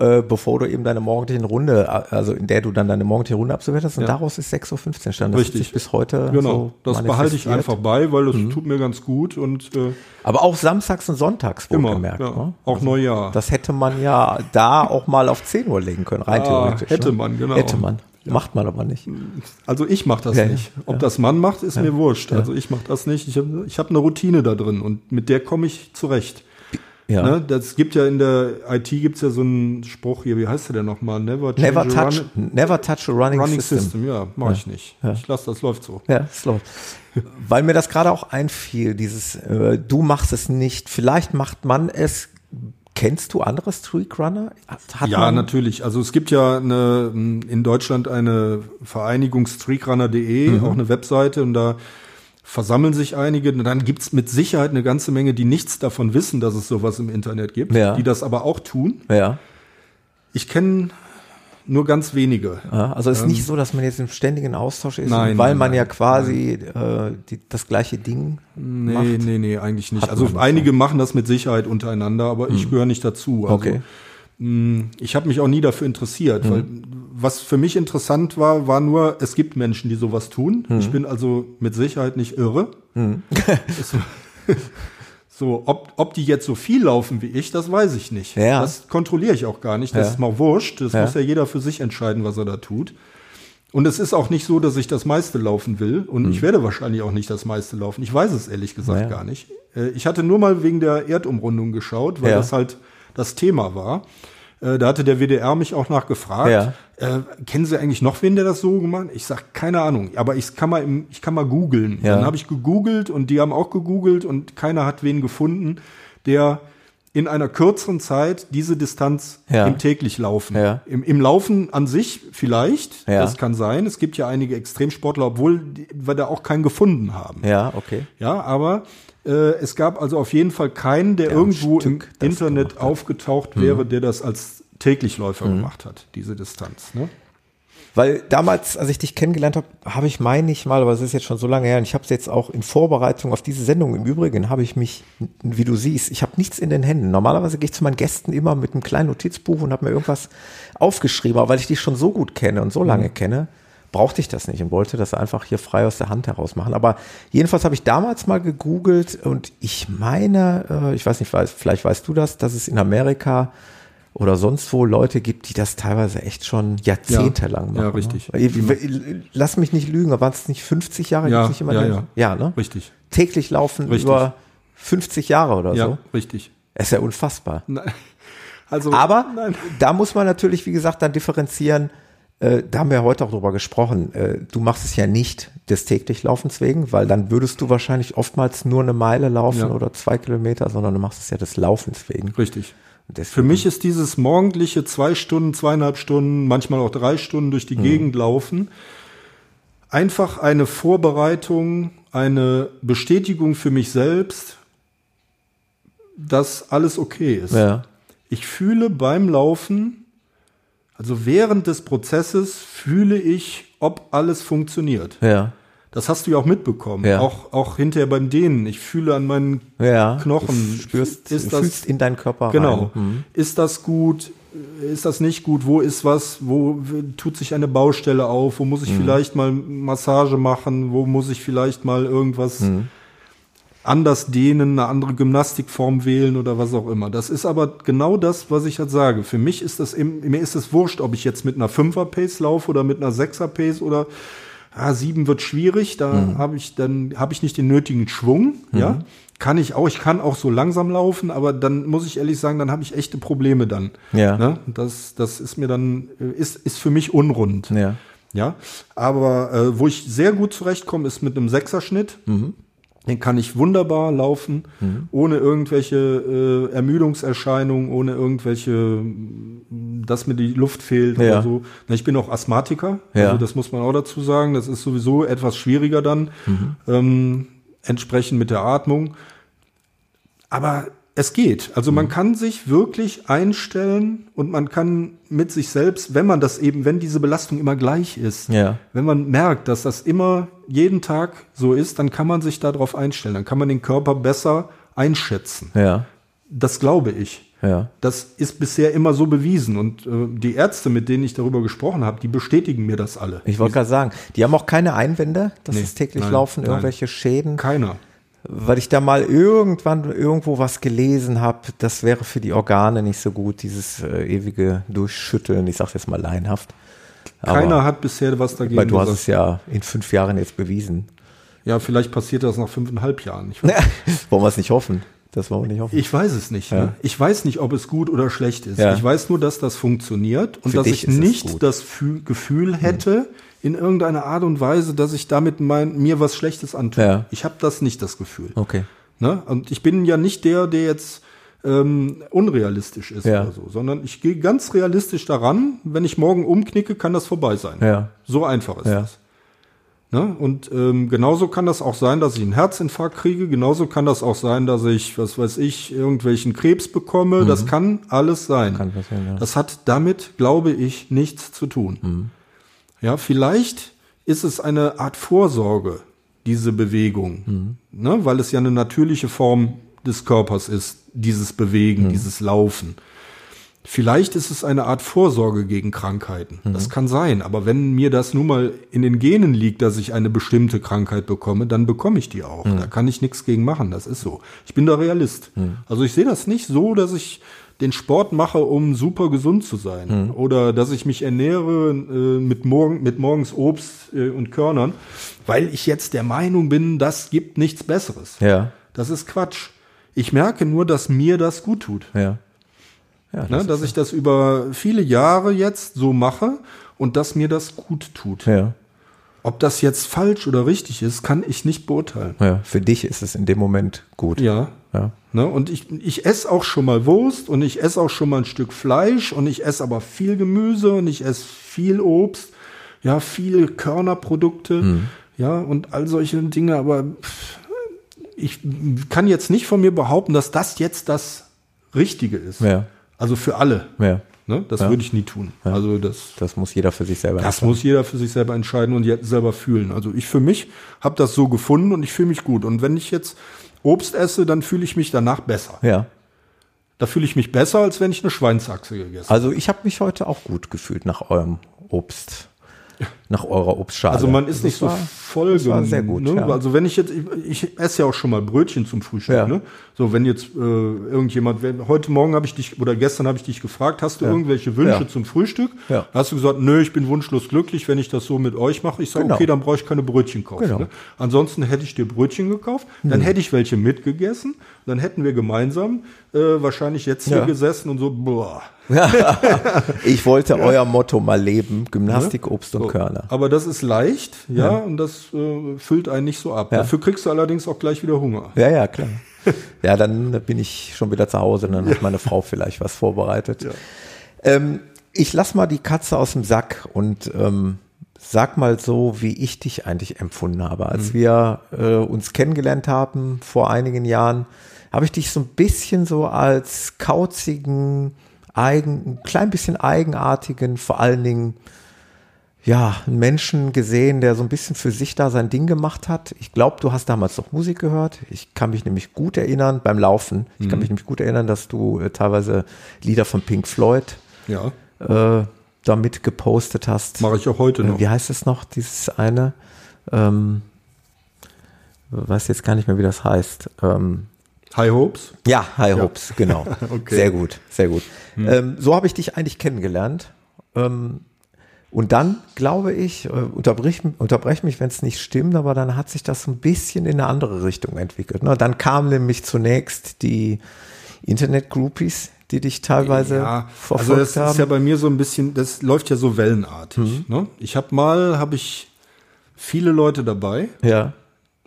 äh, bevor du eben deine morgendlichen Runde, also in der du dann deine morgendliche Runde absolviert hast. Und Ja. daraus ist 6.15 Uhr entstanden. Das Richtig. bis heute Genau, so das behalte ich einfach bei, weil das tut mir ganz gut und äh, Aber auch samstags und sonntags immer. wohlgemerkt. Ja. ne? Auch Neujahr. Das hätte man ja da auch mal auf 10 Uhr legen können, rein Ah, theoretisch. hätte ne? man, genau. Hätte man. Macht man aber nicht. Also ich mache das Ja, ja, nicht. Ob das Mann macht, ist mir wurscht. Also ich mache das nicht. Ich habe ich hab eine Routine da drin und mit der komme ich zurecht. Ja. Ne? Das gibt ja in der IT gibt's ja so einen Spruch hier, wie heißt der denn nochmal? Never, Never a touch, run- never touch a running, running system. system. Ja, mache ich nicht. Ich lasse das läuft so. Ja, das läuft. Weil mir das gerade auch einfiel, dieses, äh, du machst es nicht, vielleicht macht man es. Kennst du andere Streakrunner? Ja, natürlich. Also es gibt ja eine, in Deutschland eine Vereinigung streakrunner.de, Mhm. auch eine Webseite und da versammeln sich einige. Und dann gibt's mit Sicherheit eine ganze Menge, die nichts davon wissen, dass es sowas im Internet gibt, Ja. die das aber auch tun. Ja. Ich kenne nur ganz wenige. ja. Also es ist nicht so, dass man jetzt im ständigen Austausch ist, Ähm. Nein, weil nein, man ja quasi äh, die, das gleiche Ding Nee, macht. nee, nee, eigentlich nicht. Hat also einige machen das mit Sicherheit untereinander, aber ich gehöre nicht dazu. Also, Okay. mh, Ich habe mich auch nie dafür interessiert, weil was für mich interessant war, war nur, es gibt Menschen, die sowas tun. Ich bin also mit Sicherheit nicht irre. Es- so, ob, ob die jetzt so viel laufen wie ich, das weiß ich nicht. Ja. Das kontrolliere ich auch gar nicht. Das Ja. ist mal wurscht. Das Ja. muss ja jeder für sich entscheiden, was er da tut. Und es ist auch nicht so, dass ich das meiste laufen will. Und ich werde wahrscheinlich auch nicht das meiste laufen. Ich weiß es ehrlich gesagt Mhm. Gar nicht. Äh, Ich hatte nur mal wegen der Erdumrundung geschaut, weil das halt das Thema war. Äh, Da hatte der WDR mich auch nachgefragt. Ja. Äh, kennen Sie eigentlich noch wen, der das so gemacht hat? Ich sag keine Ahnung, aber ich kann mal, im, ich kann mal googeln. Ja. Dann habe ich gegoogelt und die haben auch gegoogelt und keiner hat wen gefunden, der in einer kürzeren Zeit diese Distanz Ja. im täglich Laufen. Ja. Im, Im Laufen an sich vielleicht, Ja. das kann sein. Es gibt ja einige Extremsportler, obwohl die- wir da auch keinen gefunden haben. Ja, okay. Ja, aber äh, es gab also auf jeden Fall keinen, der, Der irgendwo im Internet. Mhm. aufgetaucht wäre, der das als Täglichläufer gemacht hat, diese Distanz. Ne? Weil damals, als ich dich kennengelernt habe, habe ich meine ich mal, aber es ist jetzt schon so lange her, und ich habe es jetzt auch in Vorbereitung auf diese Sendung im Übrigen, habe ich mich, wie du siehst, ich habe nichts in den Händen. Normalerweise gehe ich zu meinen Gästen immer mit einem kleinen Notizbuch und habe mir irgendwas aufgeschrieben, aber weil ich dich schon so gut kenne und so lange kenne, brauchte ich das nicht und wollte das einfach hier frei aus der Hand heraus machen. Aber jedenfalls habe ich damals mal gegoogelt und ich meine, äh, ich weiß nicht, vielleicht weißt du das, dass es in Amerika oder sonst wo Leute gibt, die das teilweise echt schon jahrzehntelang Ja, machen. richtig. Ne? Ich- Lass mich nicht lügen, aber waren es nicht 50 Jahre? Ja, nicht immer ja, ja. ja, ne? Richtig. Täglich laufen Richtig. über 50 Jahre oder Ja, so. richtig. ist ja unfassbar. Nein. Also, Aber nein. da muss man natürlich, wie gesagt, dann differenzieren. Äh, da haben wir heute auch drüber gesprochen. Äh, du machst es ja nicht des täglich Laufens wegen, weil dann würdest du wahrscheinlich oftmals nur eine Meile laufen Ja. oder zwei Kilometer, sondern du machst es ja des Laufens wegen. Richtig. Deswegen- Für mich ist dieses morgendliche zwei Stunden, zweieinhalb Stunden, manchmal auch drei Stunden durch die Mhm. Gegend laufen einfach eine Vorbereitung, eine Bestätigung für mich selbst, dass alles okay ist. Ja. Ich fühle beim Laufen, also während des Prozesses, fühle ich, ob alles funktioniert. Ja. Das hast du ja auch mitbekommen. Ja. Auch, auch hinterher beim Dehnen. Ich fühle an meinen Ja. Knochen. Du spürst, ist das, fühlst in deinen Körper Genau. rein. Mhm. Ist das gut? Ist das nicht gut? Wo ist was? Wo tut sich eine Baustelle auf? Wo muss Mhm. ich vielleicht mal Massage machen? Wo muss ich vielleicht mal irgendwas anders dehnen, eine andere Gymnastikform wählen oder was auch immer? Das ist aber genau das, was ich halt sage. Für mich ist das, mir ist es wurscht, ob ich jetzt mit einer 5er Pace laufe oder mit einer 6er Pace oder ah, 7 wird schwierig, da Mhm. habe ich dann habe ich nicht den nötigen Schwung, ja? Kann ich auch, ich kann auch so langsam laufen, aber dann muss ich ehrlich sagen, dann habe ich echte Probleme dann. Ja. Ne? Das, das ist mir dann, ist, ist für mich unrund. Ja. Ja, aber äh, wo ich sehr gut zurechtkomme, ist mit einem Sechserschnitt. Den kann ich wunderbar laufen, ohne irgendwelche äh, Ermüdungserscheinungen, ohne irgendwelche, mm, dass mir die Luft fehlt Ja. oder so. Na, ich bin auch Asthmatiker, Ja. also das muss man auch dazu sagen. Das ist sowieso etwas schwieriger dann, ähm, entsprechend mit der Atmung. Aber es geht. Also man kann sich wirklich einstellen und man kann mit sich selbst, wenn man das eben, wenn diese Belastung immer gleich ist, Ja. wenn man merkt, dass das immer jeden Tag so ist, dann kann man sich darauf einstellen. Dann kann man den Körper besser einschätzen. Ja. Das glaube ich. Ja. Das ist bisher immer so bewiesen. Und äh, die Ärzte, mit denen ich darüber gesprochen habe, die bestätigen mir das alle. Ich wollte gerade sagen, die haben auch keine Einwände, das Nee, ist täglich nein, laufen, nein. irgendwelche Schäden. Keiner. Weil ich da mal irgendwann irgendwo was gelesen habe, das wäre für die Organe nicht so gut, dieses äh, ewige Durchschütteln, ich sage jetzt mal laienhaft. Aber- Keiner hat bisher was dagegen Weil du hast gesagt. es ja in fünf Jahren jetzt bewiesen. Ja, vielleicht passiert das nach fünfeinhalb Jahren. Ich wollen wir es nicht hoffen? Das wollen wir nicht hoffen. ich weiß es nicht. Ja. Ne? Ich weiß nicht, ob es gut oder schlecht ist. Ja. Ich weiß nur, dass das funktioniert und Für dass ich nicht das Fü Gefühl hätte, in irgendeiner Art und Weise, dass ich damit mein, mir was Schlechtes antue. Ja. Ich habe das nicht das Gefühl. Okay. Ne? Und ich bin ja nicht der, der jetzt ähm, unrealistisch ist Ja. oder so, sondern ich gehe ganz realistisch daran, wenn ich morgen umknicke, kann das vorbei sein. Ja. So einfach ist Ja. das. Ne? Und ähm, genauso kann das auch sein, dass ich einen Herzinfarkt kriege, genauso kann das auch sein, dass ich, was weiß ich, irgendwelchen Krebs bekomme. Das kann alles sein. Mhm. Kann passieren, ja. Das hat damit, glaube ich, nichts zu tun. Mhm. Ja, vielleicht ist es eine Art Vorsorge, diese Bewegung, Mhm. ne? weil es ja eine natürliche Form des Körpers ist, dieses Bewegen, Mhm. dieses Laufen. Vielleicht ist es eine Art Vorsorge gegen Krankheiten. Mhm. Das kann sein. Aber wenn mir das nun mal in den Genen liegt, dass ich eine bestimmte Krankheit bekomme, dann bekomme ich die auch. Mhm. Da kann ich nichts gegen machen. Das ist so. Ich bin da Realist. Also ich sehe das nicht so, dass ich den Sport mache, um super gesund zu sein. Mhm. Oder dass ich mich ernähre äh, mit, morgen, mit morgens Obst äh, und Körnern, weil ich jetzt der Meinung bin, das gibt nichts Besseres. Ja. Das ist Quatsch. Ich merke nur, dass mir das gut tut. Ja. Ja, Ne, dass ich das über viele Jahre jetzt so mache und dass mir das gut tut. ja. Ob das jetzt falsch oder richtig ist, kann ich nicht beurteilen. ja. Für dich ist es in dem Moment gut. Ja. Ja. Ne, und ich, ich esse auch schon mal Wurst und ich esse auch schon mal ein Stück Fleisch und ich esse aber viel Gemüse und ich esse viel Obst, ja, viel Körnerprodukte, ja, und all solche Dinge, aber ich kann jetzt nicht von mir behaupten, dass das jetzt das Richtige ist. Ja. Also für alle. Ja. Ne? Das Ja. würde ich nie tun. Also das, Das muss jeder für sich selber das entscheiden. muss jeder für sich selber entscheiden und jetzt selber fühlen. Also ich für mich habe das so gefunden und ich fühle mich gut. Und wenn ich jetzt Obst esse, dann fühle ich mich danach besser. Ja. Da fühle ich mich besser, als wenn ich eine Schweinsachse gegessen habe. Also ich habe mich heute auch gut gefühlt nach eurem Obst. Nach eurer Obstschale. Also man ist Das nicht so war- voll. das war sehr gut, Ne? ja. Also wenn ich jetzt, ich, ich esse ja auch schon mal Brötchen zum Frühstück. Ja. Ne? So wenn jetzt äh, irgendjemand, wenn, heute Morgen habe ich dich oder gestern habe ich dich gefragt, hast du irgendwelche Wünsche Ja. zum Frühstück? Ja. Da hast du gesagt, nö, ich bin wunschlos glücklich, wenn ich das so mit euch mache. Ich sage, Genau. okay, dann brauche ich keine Brötchen kaufen. Genau. Ne? Ansonsten hätte ich dir Brötchen gekauft, dann hätte ich welche mitgegessen, dann hätten wir gemeinsam äh, wahrscheinlich jetzt hier Ja. gesessen und so, boah. ich wollte euer Motto mal leben. Gymnastik, Obst und So. Körner. Aber das ist leicht, ja, und das äh, füllt einen nicht so ab. Ja. Dafür kriegst du allerdings auch gleich wieder Hunger. Ja, ja, klar. Ja, dann bin ich schon wieder zu Hause, dann hat meine Frau vielleicht was vorbereitet. Ja. Ähm, ich lass mal die Katze aus dem Sack und ähm, sag mal so, wie ich dich eigentlich empfunden habe. Als wir äh, uns kennengelernt haben vor einigen Jahren, habe ich dich so ein bisschen so als kauzigen, eigen, ein klein bisschen eigenartigen, vor allen Dingen ja, einen Menschen gesehen, der so ein bisschen für sich da sein Ding gemacht hat. Ich glaube, du hast damals noch Musik gehört. Ich kann mich nämlich gut erinnern beim Laufen. Ich kann mich nämlich gut erinnern, dass du äh, teilweise Lieder von Pink Floyd Ja, äh, damit gepostet hast. mache ich auch heute noch. Wie heißt es noch, dieses eine? Ähm, weiß jetzt gar nicht mehr, wie das heißt. Ähm, High Hopes. ja, High Hopes, genau. Okay. Sehr gut, sehr gut. Ähm, so habe ich dich eigentlich kennengelernt. Ähm, und dann, glaube ich, äh, unterbrich, unterbrech mich, wenn es nicht stimmt, aber dann hat sich das so ein bisschen in eine andere Richtung entwickelt. Ne? Dann kamen nämlich zunächst die Internet-Groupies, die dich teilweise Ja, verfolgt also das haben. ist ja bei mir so ein bisschen, das läuft ja so wellenartig. Ne? Ich habe mal, habe ich viele Leute dabei ja,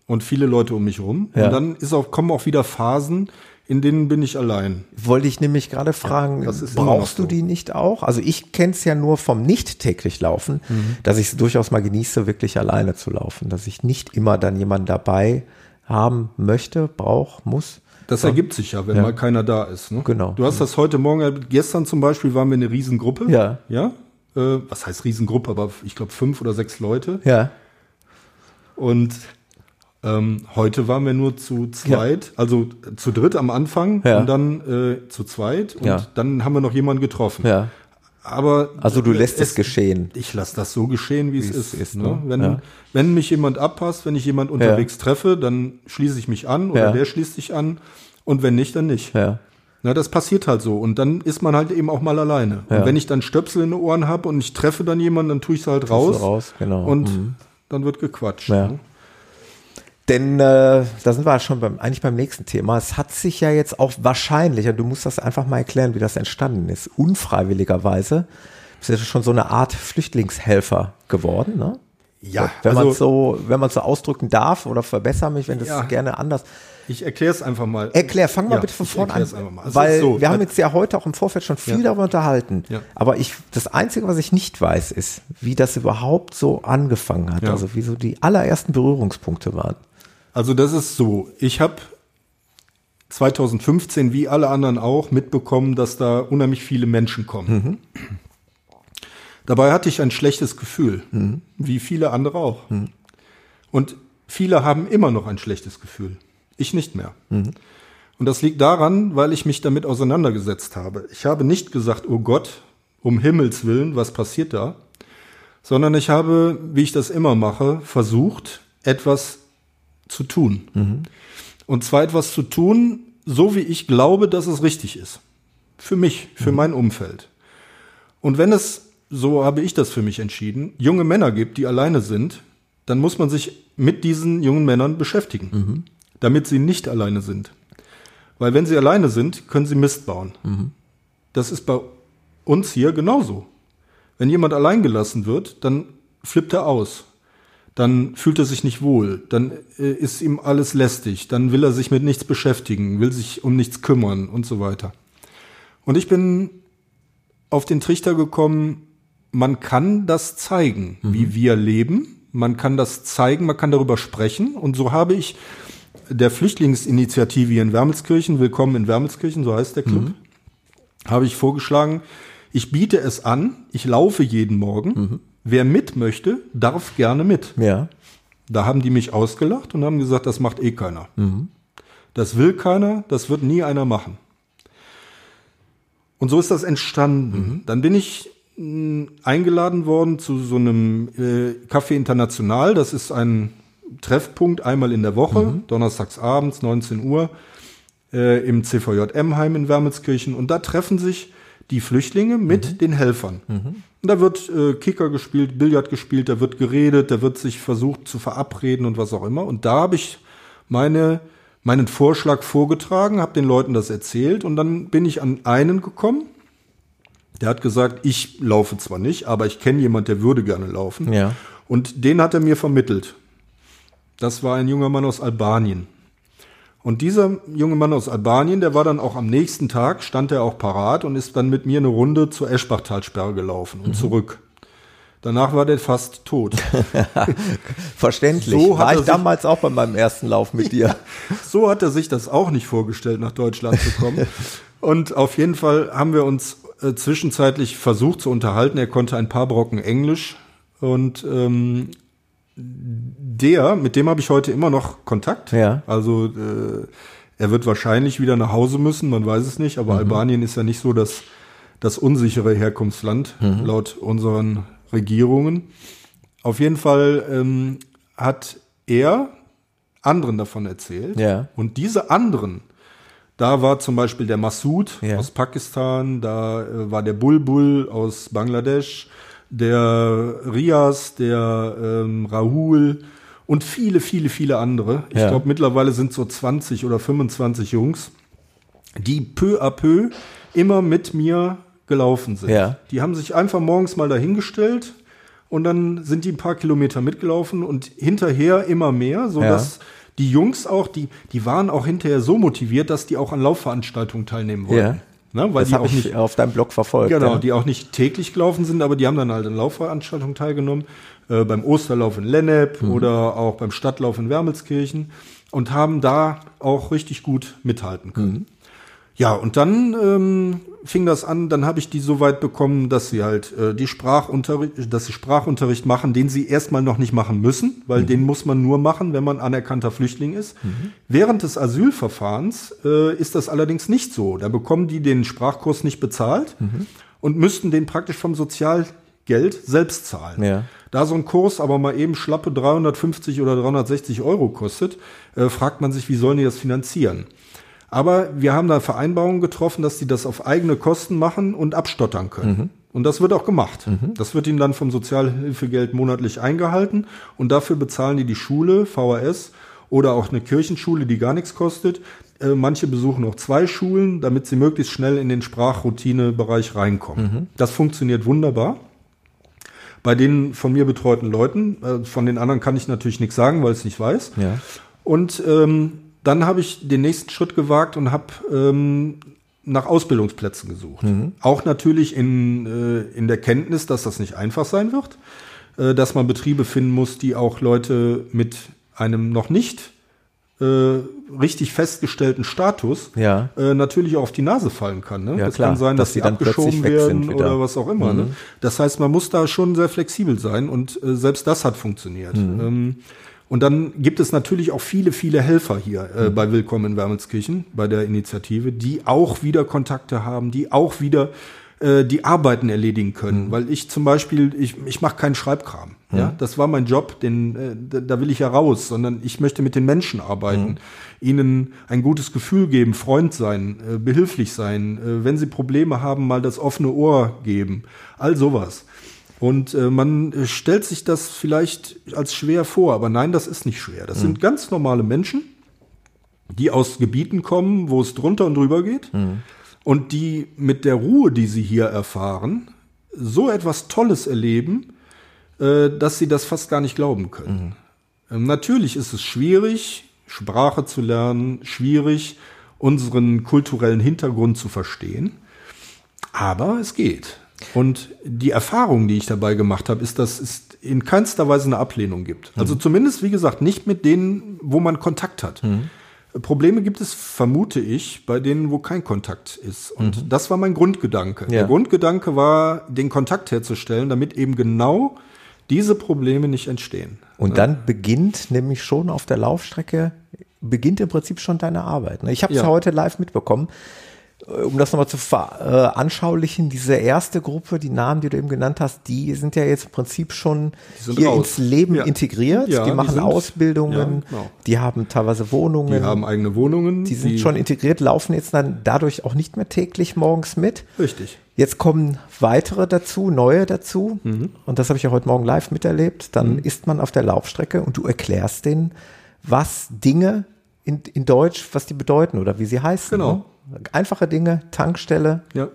und viele Leute um mich rum. Ja. Und dann ist auch, kommen auch wieder Phasen, in denen bin ich allein. wollte ich nämlich gerade fragen, noch brauchst du so. die nicht auch? Also ich kenne es ja nur vom nicht täglich Laufen, Mhm. dass ich es durchaus mal genieße, wirklich alleine zu laufen, dass ich nicht immer dann jemanden dabei haben möchte, brauch, muss. Das ergibt sich ja, wenn Ja. mal keiner da ist. Ne? Genau. Du hast das heute Morgen, gestern zum Beispiel waren wir eine Riesengruppe. Ja. Ja. Äh, was heißt Riesengruppe? Aber ich glaube fünf oder sechs Leute. Ja, Und ähm, heute waren wir nur zu zweit, also äh, zu dritt am Anfang Ja. und dann äh, zu zweit und Ja. dann haben wir noch jemanden getroffen. ja. Aber Also du äh, lässt es, geschehen. Ich lasse das so geschehen, wie es es ist. ist, ne? ne? wenn, Ja. wenn mich jemand abpasst, wenn ich jemand unterwegs treffe, dann schließe ich mich an oder Ja. der schließt sich an und wenn nicht, dann nicht. Ja. Na, das passiert halt so. Und dann ist man halt eben auch mal alleine. Ja. Und wenn ich dann Stöpsel in den Ohren habe und ich treffe dann jemanden, dann tue ich es halt raus. raus, genau. Und Mhm. dann wird gequatscht. Ja. ne? Denn äh, da sind wir schon beim, eigentlich beim nächsten Thema. Es hat sich ja jetzt auch wahrscheinlich, und du musst das einfach mal erklären, wie das entstanden ist, unfreiwilligerweise, bist du schon so eine Art Flüchtlingshelfer geworden, ne? Ja, Wenn man also so, wenn man so ausdrücken darf oder verbessere mich, wenn das Ja. gerne anders. ich erkläre es einfach mal. Erklär, fang mal Ja, bitte von vorne an. erklär's einfach mal. Es Weil so, wir haben äh, jetzt ja heute auch im Vorfeld schon viel Ja. darüber unterhalten. Ja. Aber ich, das Einzige, was ich nicht weiß, ist, wie das überhaupt so angefangen hat. Ja. Also wie so die allerersten Berührungspunkte waren. Also das ist so. Ich habe 2015, wie alle anderen auch, mitbekommen, dass da unheimlich viele Menschen kommen. Dabei hatte ich ein schlechtes Gefühl, wie viele andere auch. Und viele haben immer noch ein schlechtes Gefühl. Ich nicht mehr. Und das liegt daran, weil ich mich damit auseinandergesetzt habe. Ich habe nicht gesagt, oh Gott, um Himmels willen, was passiert da? Sondern ich habe, wie ich das immer mache, versucht, etwas zu tun. Und zwar etwas zu tun, so wie ich glaube, dass es richtig ist. Für mich, für mein Umfeld. Und wenn es, so habe ich das für mich entschieden, junge Männer gibt, die alleine sind, dann muss man sich mit diesen jungen Männern beschäftigen, damit sie nicht alleine sind. Weil wenn sie alleine sind, können sie Mist bauen. Das ist bei uns hier genauso. Wenn jemand allein gelassen wird, dann flippt er aus. Dann fühlt er sich nicht wohl. Dann äh, ist ihm alles lästig. Dann will er sich mit nichts beschäftigen, will sich um nichts kümmern und so weiter. Und ich bin auf den Trichter gekommen, man kann das zeigen, wie wir leben. Man kann das zeigen, man kann darüber sprechen. Und so habe ich der Flüchtlingsinitiative hier in Wermelskirchen, Willkommen in Wermelskirchen, so heißt der Club, habe ich vorgeschlagen, ich biete es an, ich laufe jeden Morgen. Wer mit möchte, darf gerne mit. Ja. Da haben die mich ausgelacht und haben gesagt, das macht eh keiner. Das will keiner, das wird nie einer machen. Und so ist das entstanden. Dann bin ich mh, eingeladen worden zu so einem äh, Café International. Das ist ein Treffpunkt einmal in der Woche, donnerstags abends, 19 Uhr, äh, im CVJ Emheim in Wermelskirchen. Und da treffen sich die Flüchtlinge mit den Helfern. Und da wird äh, Kicker gespielt, Billard gespielt, da wird geredet, da wird sich versucht zu verabreden und was auch immer. Und da habe ich meine, meinen Vorschlag vorgetragen, habe den Leuten das erzählt und dann bin ich an einen gekommen. Der hat gesagt, ich laufe zwar nicht, aber ich kenne jemand, der würde gerne laufen. Ja. Und den hat er mir vermittelt. Das war ein junger Mann aus Albanien. Und dieser junge Mann aus Albanien, der war dann auch am nächsten Tag, stand er auch parat und ist dann mit mir eine Runde zur Eschbachtalsperre gelaufen und zurück. Danach war der fast tot. Verständlich. So War er ich sich- damals auch bei meinem ersten Lauf mit dir. So hat er sich das auch nicht vorgestellt, nach Deutschland zu kommen. Und auf jeden Fall haben wir uns äh, zwischenzeitlich versucht zu unterhalten. Er konnte ein paar Brocken Englisch Und ähm, der, mit dem habe ich heute immer noch Kontakt. Ja. Also äh, er wird wahrscheinlich wieder nach Hause müssen, man weiß es nicht, aber Albanien ist ja nicht so das, das unsichere Herkunftsland laut unseren Regierungen. Auf jeden Fall ähm, hat er anderen davon erzählt. Ja. Und diese anderen, da war zum Beispiel der Massoud Ja. aus Pakistan, da äh, war der Bulbul aus Bangladesch, der Rias, der ähm, Rahul und viele, viele, viele andere. Ich Ja. glaube, mittlerweile sind so 20 oder 25 Jungs, die peu à peu immer mit mir gelaufen sind. Ja. Die haben sich einfach morgens mal dahingestellt und dann sind die ein paar Kilometer mitgelaufen und hinterher immer mehr, sodass die Jungs auch, die, die waren auch hinterher so motiviert, dass die auch an Laufveranstaltungen teilnehmen wollten. Ja. Ne, weil das die habe auch ich nicht, auf deinem Blog verfolgt. genau, ja. die auch nicht täglich gelaufen sind, aber die haben dann halt an Laufveranstaltungen teilgenommen, äh, beim Osterlauf in Lennep Mhm. oder auch beim Stadtlauf in Wermelskirchen und haben da auch richtig gut mithalten können. Mhm. Ja, und dann ähm, fing das an, dann habe ich die so weit bekommen, dass sie halt äh, die Sprachunterricht, dass sie Sprachunterricht machen, den sie erstmal noch nicht machen müssen, weil den muss man nur machen, wenn man anerkannter Flüchtling ist. Während des Asylverfahrens äh, ist das allerdings nicht so. Da bekommen die den Sprachkurs nicht bezahlt und müssten den praktisch vom Sozialgeld selbst zahlen. Ja. Da so ein Kurs aber mal eben schlappe 350 oder 360 Euro kostet, äh, fragt man sich, wie sollen die das finanzieren? Aber wir haben da Vereinbarungen getroffen, dass die das auf eigene Kosten machen und abstottern können. Und das wird auch gemacht. Das wird ihnen dann vom Sozialhilfegeld monatlich eingehalten und dafür bezahlen die die Schule, VHS oder auch eine Kirchenschule, die gar nichts kostet. Äh, Manche besuchen auch zwei Schulen, damit sie möglichst schnell in den Sprachroutinebereich reinkommen. Das funktioniert wunderbar bei den von mir betreuten Leuten. Äh, von den anderen kann ich natürlich nichts sagen, weil ich es nicht weiß. Ja. Und ähm, dann habe ich den nächsten Schritt gewagt und habe ähm, nach Ausbildungsplätzen gesucht. Auch natürlich in, äh, in der Kenntnis, dass das nicht einfach sein wird, äh, dass man Betriebe finden muss, die auch Leute mit einem noch nicht äh, richtig festgestellten Status Ja. äh, natürlich auch auf die Nase fallen kann. Ne? Ja, das klar, kann sein, dass dass, die sie abgeschoben werden oder was auch immer. Ne? Das heißt, man muss da schon sehr flexibel sein und äh, selbst das hat funktioniert. Ähm, und dann gibt es natürlich auch viele, viele Helfer hier äh, bei Willkommen in Wermelskirchen, bei der Initiative, die auch wieder Kontakte haben, die auch wieder äh, die Arbeiten erledigen können. Weil ich zum Beispiel, ich, ich mache keinen Schreibkram. Ja, das war mein Job, den, äh, da, da will ich ja raus, sondern ich möchte mit den Menschen arbeiten, ihnen ein gutes Gefühl geben, Freund sein, äh, behilflich sein, äh, wenn sie Probleme haben, mal das offene Ohr geben, all sowas. Und äh, man äh, stellt sich das vielleicht als schwer vor, aber nein, das ist nicht schwer. Das sind ganz normale Menschen, die aus Gebieten kommen, wo es drunter und drüber geht und die mit der Ruhe, die sie hier erfahren, so etwas Tolles erleben, äh, dass sie das fast gar nicht glauben können. Ähm, natürlich ist es schwierig, Sprache zu lernen, schwierig, unseren kulturellen Hintergrund zu verstehen, aber es geht. Und die Erfahrung, die ich dabei gemacht habe, ist, dass es in keinster Weise eine Ablehnung gibt. Also zumindest, wie gesagt, nicht mit denen, wo man Kontakt hat. Probleme gibt es, vermute ich, bei denen, wo kein Kontakt ist. Und das war mein Grundgedanke. Ja. Der Grundgedanke war, den Kontakt herzustellen, damit eben genau diese Probleme nicht entstehen. Und dann beginnt nämlich schon auf der Laufstrecke, beginnt im Prinzip schon deine Arbeit. ne? Ich habe es Ja. heute live mitbekommen. Äh, Um das nochmal zu veranschaulichen, diese erste Gruppe, die Namen, die du eben genannt hast, die sind ja jetzt im Prinzip schon hier raus. ins Leben Ja. integriert. Ja, die die machen sind- Ausbildungen, ja, genau. die haben teilweise Wohnungen. Die haben eigene Wohnungen. die sind schon integriert, laufen jetzt dann dadurch auch nicht mehr täglich morgens mit. Richtig. Jetzt kommen weitere dazu, neue dazu. Und das habe ich ja heute Morgen live miterlebt. Dann ist man auf der Laufstrecke und du erklärst denen, was Dinge in, in Deutsch, was die bedeuten oder wie sie heißen. Genau. Ne? Einfache Dinge, Tankstelle, Ja,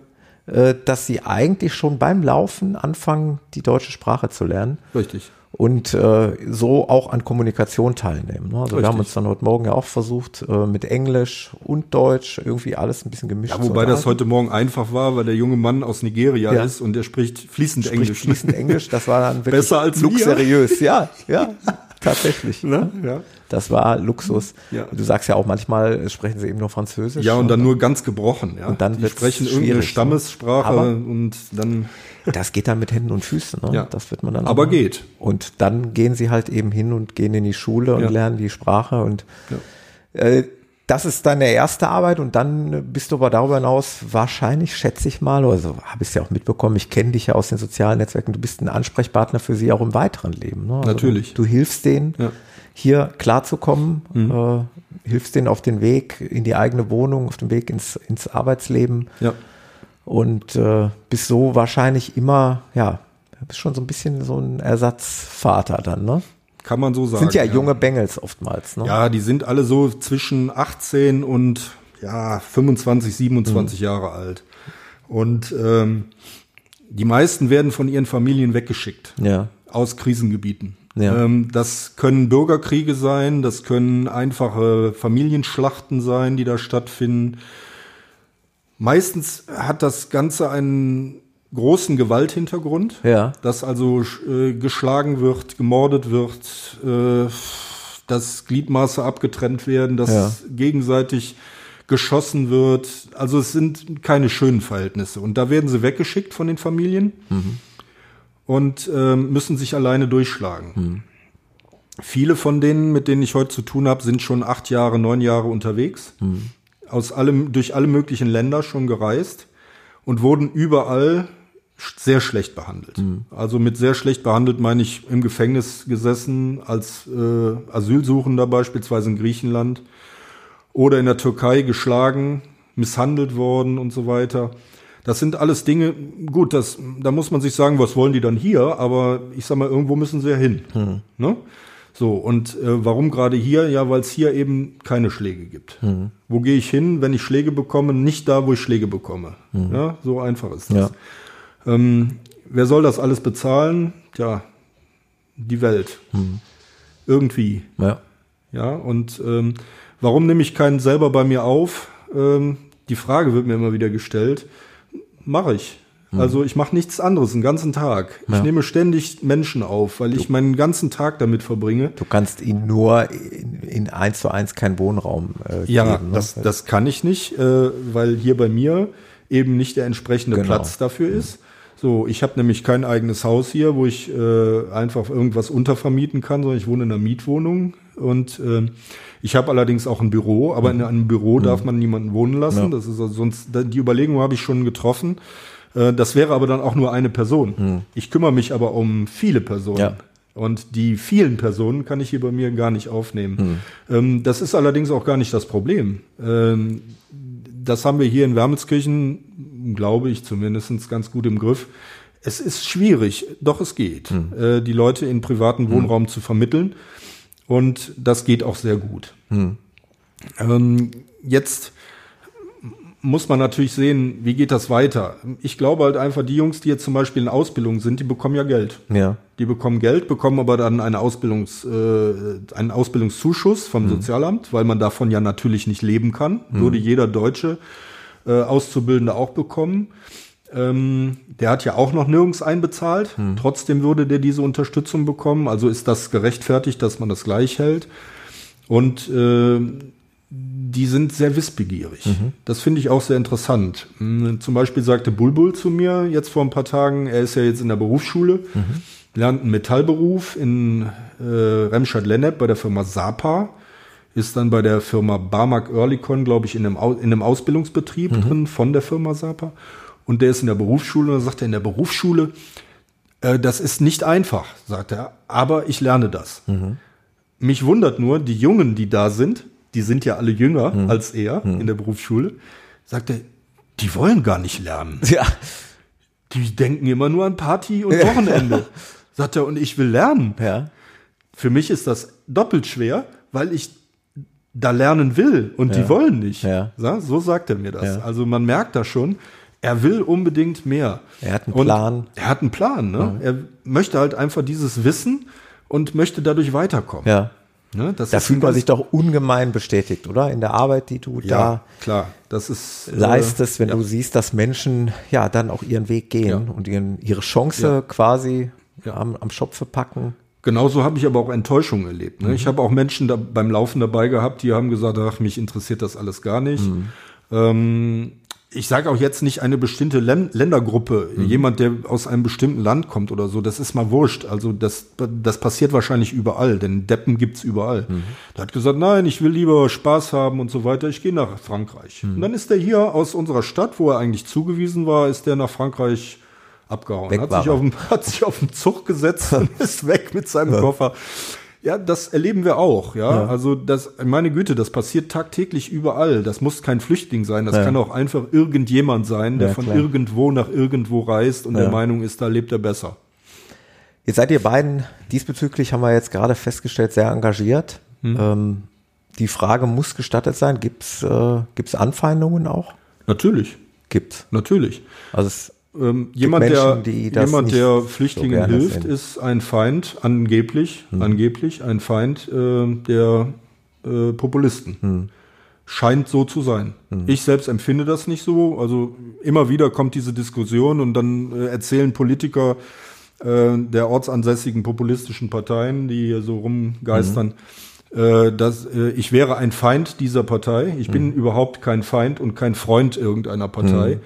äh, dass sie eigentlich schon beim Laufen anfangen, die deutsche Sprache zu lernen richtig. und äh, so auch an Kommunikation teilnehmen. Ne? Also wir haben uns dann heute Morgen ja auch versucht, äh, mit Englisch und Deutsch irgendwie alles ein bisschen gemischt Ja, wobei das heute Morgen einfach war, weil der junge Mann aus Nigeria Ja. ist und der spricht fließend spricht Englisch. fließend Englisch, das war dann wirklich Besser als luxuriös, ja, ja. tatsächlich. Ne? Ja. Das war Luxus. Ja. Du sagst ja auch manchmal, sprechen sie eben nur Französisch. Ja, und dann nur ganz gebrochen. Ja. Und dann die sprechen irgendeine ne? Stammessprache Aber- und dann. Das geht dann mit Händen und Füßen. Ne? Ja. Das wird man dann. Aber auch- geht. Und dann gehen sie halt eben hin und gehen in die Schule und Ja. lernen die Sprache und äh, das ist deine erste Arbeit und dann bist du aber darüber hinaus wahrscheinlich, schätze ich mal, also habe ich es ja auch mitbekommen, ich kenne dich ja aus den sozialen Netzwerken, du bist ein Ansprechpartner für sie auch im weiteren Leben. Ne? Also Natürlich. Du hilfst denen, Ja. Hier klarzukommen, äh, hilfst denen auf den Weg in die eigene Wohnung, auf den Weg ins, ins Arbeitsleben Ja. und äh, bist so wahrscheinlich immer, ja, bist schon so ein bisschen so ein Ersatzvater dann, ne? Kann man so sagen. Sind ja, junge Bengels oftmals, ne? Ja, die sind alle so zwischen 18 und ja, 25, 27 Jahre alt. Und ähm, die meisten werden von ihren Familien weggeschickt. Ja. Aus Krisengebieten. Ja. Ähm, das können Bürgerkriege sein, das können einfache Familienschlachten sein, die da stattfinden. Meistens hat das Ganze einen großen Gewalthintergrund, Ja. dass also äh, geschlagen wird, gemordet wird, äh, dass Gliedmaße abgetrennt werden, dass Ja. gegenseitig geschossen wird. Also es sind keine schönen Verhältnisse. Und da werden sie weggeschickt von den Familien und ähm, müssen sich alleine durchschlagen. Viele von denen, mit denen ich heute zu tun habe, sind schon acht Jahre, neun Jahre unterwegs, aus allem, durch alle möglichen Länder schon gereist und wurden überall sehr schlecht behandelt. Also mit sehr schlecht behandelt meine ich im Gefängnis gesessen, als äh, Asylsuchender beispielsweise in Griechenland oder in der Türkei geschlagen, misshandelt worden und so weiter. Das sind alles Dinge, gut, das, da muss man sich sagen, was wollen die dann hier? Aber ich sag mal, irgendwo müssen sie ja hin. Ne? So, und äh, warum gerade hier? Ja, weil es hier eben keine Schläge gibt. Wo gehe ich hin, wenn ich Schläge bekomme? Nicht da, wo ich Schläge bekomme. Ja, so einfach ist das. Ja. Ähm, wer soll das alles bezahlen? Tja, die Welt. Irgendwie. Ja. Ja, und ähm, warum nehme ich keinen selber bei mir auf? Ähm, die Frage wird mir immer wieder gestellt. Mache ich. Also ich mache nichts anderes den ganzen Tag. Ja. Ich nehme ständig Menschen auf, weil ich meinen ganzen Tag damit verbringe. Du kannst ihnen nur in, in eins zu eins keinen Wohnraum äh, Ja, geben. ne? das, das kann ich nicht, äh, weil hier bei mir eben nicht der entsprechende Genau. Platz dafür ist. So, ich habe nämlich kein eigenes Haus hier, wo ich äh, einfach irgendwas untervermieten kann, sondern ich wohne in einer Mietwohnung und äh, ich habe allerdings auch ein Büro, aber in einem Büro darf man niemanden wohnen lassen. Ja. Das ist also sonst die Überlegung habe ich schon getroffen. Äh, das wäre aber dann auch nur eine Person. Ich kümmere mich aber um viele Personen. Ja. Und die vielen Personen kann ich hier bei mir gar nicht aufnehmen. Ähm, das ist allerdings auch gar nicht das Problem. Ähm, das haben wir hier in Wermelskirchen, glaube ich zumindest, ganz gut im Griff. Es ist schwierig, doch es geht, äh, die Leute in privaten Wohnraum zu vermitteln. Und das geht auch sehr gut. Ähm, jetzt muss man natürlich sehen, wie geht das weiter. Ich glaube halt einfach, die Jungs, die jetzt zum Beispiel in Ausbildung sind, die bekommen ja Geld. Ja. Die bekommen Geld, bekommen aber dann eine Ausbildungs, äh, einen Ausbildungszuschuss vom Sozialamt, weil man davon ja natürlich nicht leben kann. Würde jeder deutsche äh, Auszubildende auch bekommen. Ähm, der hat ja auch noch nirgends einbezahlt. Trotzdem würde der diese Unterstützung bekommen. Also ist das gerechtfertigt, dass man das gleich hält. Und äh, die sind sehr wissbegierig. Das finde ich auch sehr interessant. Mm, Zum Beispiel sagte Bulbul zu mir jetzt vor ein paar Tagen, er ist ja jetzt in der Berufsschule, lernt einen Metallberuf in äh, Remscheid-Lennep bei der Firma Sapa, ist dann bei der Firma Barmack Oerlikon, glaube ich, in einem, Au in einem Ausbildungsbetrieb drin von der Firma Sapa. Und der ist in der Berufsschule und dann sagt er, in der Berufsschule, äh, das ist nicht einfach, sagt er, aber ich lerne das. Mich wundert nur, die Jungen, die da sind, die sind ja alle jünger als er in der Berufsschule, sagt er, die wollen gar nicht lernen. Ja. Die denken immer nur an Party und Wochenende. sagt er, und ich will lernen. Ja. Für mich ist das doppelt schwer, weil ich da lernen will und die wollen nicht. Ja. Ja, so sagt er mir das. Ja. Also man merkt da schon, er will unbedingt mehr. Er hat einen Und Plan. Er hat einen Plan. Ne? Er möchte halt einfach dieses Wissen und möchte dadurch weiterkommen. Ja. Ne? Da fühlt man sich doch ungemein bestätigt, oder? In der Arbeit, die du ja, klar. Das ist da äh, leistest, wenn ja. du siehst, dass Menschen ja dann auch ihren Weg gehen Ja. und ihren, ihre Chance Ja. quasi am, am Schopfe packen. Genauso habe ich aber auch Enttäuschung erlebt. Ne? Ich habe auch Menschen da beim Laufen dabei gehabt, die haben gesagt, ach, mich interessiert das alles gar nicht. Ähm, ich sage auch jetzt nicht eine bestimmte Län Ländergruppe, jemand, der aus einem bestimmten Land kommt oder so, das ist mal wurscht. Also das, das passiert wahrscheinlich überall, denn Deppen gibt's überall. Der hat gesagt, nein, ich will lieber Spaß haben und so weiter, ich gehe nach Frankreich. Und dann ist der hier aus unserer Stadt, wo er eigentlich zugewiesen war, ist der nach Frankreich abgehauen. Hat sich, auf den, hat sich auf den Zug gesetzt und ist weg mit seinem Koffer. Ja, das erleben wir auch, ja. Also das, meine Güte, das passiert tagtäglich überall. Das muss kein Flüchtling sein. Das Ja. kann auch einfach irgendjemand sein, der Ja, von klar. irgendwo nach irgendwo reist und Ja. der Meinung ist, da lebt er besser. Jetzt seid ihr beiden diesbezüglich, haben wir jetzt gerade festgestellt, sehr engagiert. Hm. Ähm, die Frage muss gestattet sein. Gibt's äh, gibt's Anfeindungen auch? Natürlich, Gibt's. natürlich. Also es, Ähm, jemand, Menschen, der, jemand, der so Flüchtlingen gerne hilft, sehen. ist ein Feind, angeblich, Hm. angeblich ein Feind äh, der äh, Populisten. Hm. Scheint so zu sein. Ich selbst empfinde das nicht so. Also immer wieder kommt diese Diskussion und dann äh, erzählen Politiker äh, der ortsansässigen populistischen Parteien, die hier so rumgeistern, äh, dass äh, ich wäre ein Feind dieser Partei. Ich bin überhaupt kein Feind und kein Freund irgendeiner Partei.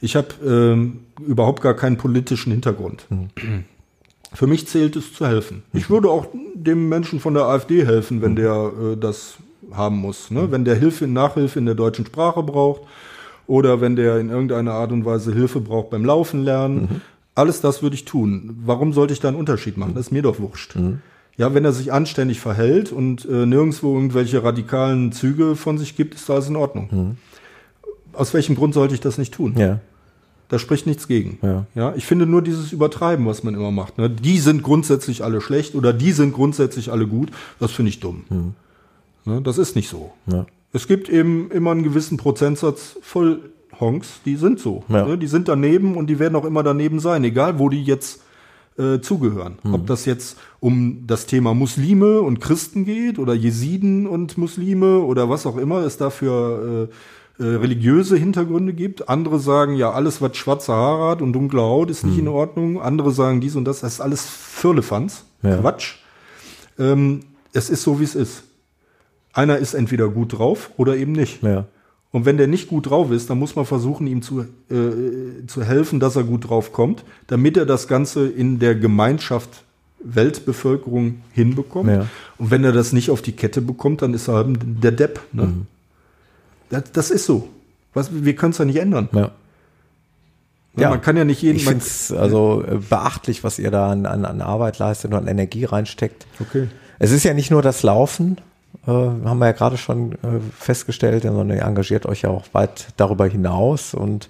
Ich habe ähm, überhaupt gar keinen politischen Hintergrund. Für mich zählt es zu helfen. Ich würde auch dem Menschen von der AfD helfen, wenn der äh, das haben muss. Ne? Wenn der Hilfe, Nachhilfe in der deutschen Sprache braucht oder wenn der in irgendeiner Art und Weise Hilfe braucht beim Laufen lernen. Alles das würde ich tun. Warum sollte ich da einen Unterschied machen? Das ist mir doch wurscht. Ja, wenn er sich anständig verhält und äh, nirgendwo irgendwelche radikalen Züge von sich gibt, ist alles in Ordnung. Aus welchem Grund sollte ich das nicht tun? ja. Da spricht nichts gegen. Ja. Ja, ich finde nur dieses Übertreiben, was man immer macht. Ne? Die sind grundsätzlich alle schlecht oder die sind grundsätzlich alle gut. Das finde ich dumm. Ne? Das ist nicht so. Ja. Es gibt eben immer einen gewissen Prozentsatz voll Honks, die sind so. Ja. Ne? Die sind daneben und die werden auch immer daneben sein, egal wo die jetzt äh, zugehören. Ob das jetzt um das Thema Muslime und Christen geht oder Jesiden und Muslime oder was auch immer es dafür äh, äh, religiöse Hintergründe gibt. Andere sagen, ja, alles, was schwarze Haare hat und dunkle Haut, ist nicht in Ordnung. Andere sagen dies und das, das ist alles Firlefanz, Ja. Quatsch. Ähm, es ist so, wie es ist. Einer ist entweder gut drauf oder eben nicht. Ja. Und wenn der nicht gut drauf ist, dann muss man versuchen, ihm zu, äh, zu helfen, dass er gut drauf kommt, damit er das Ganze in der Gemeinschaft Weltbevölkerung hinbekommt. Ja. Und wenn er das nicht auf die Kette bekommt, dann ist er halt der Depp. Ne? Mhm. Das, das ist so. Was, wir können es ja nicht ändern. ja. Ja. Man kann ja nicht jeden. Ich finde es also äh, beachtlich, was ihr da an, an, an Arbeit leistet und an Energie reinsteckt. Okay. Es ist ja nicht nur das Laufen, äh, haben wir ja gerade schon äh, festgestellt, sondern ihr engagiert euch ja auch weit darüber hinaus. Und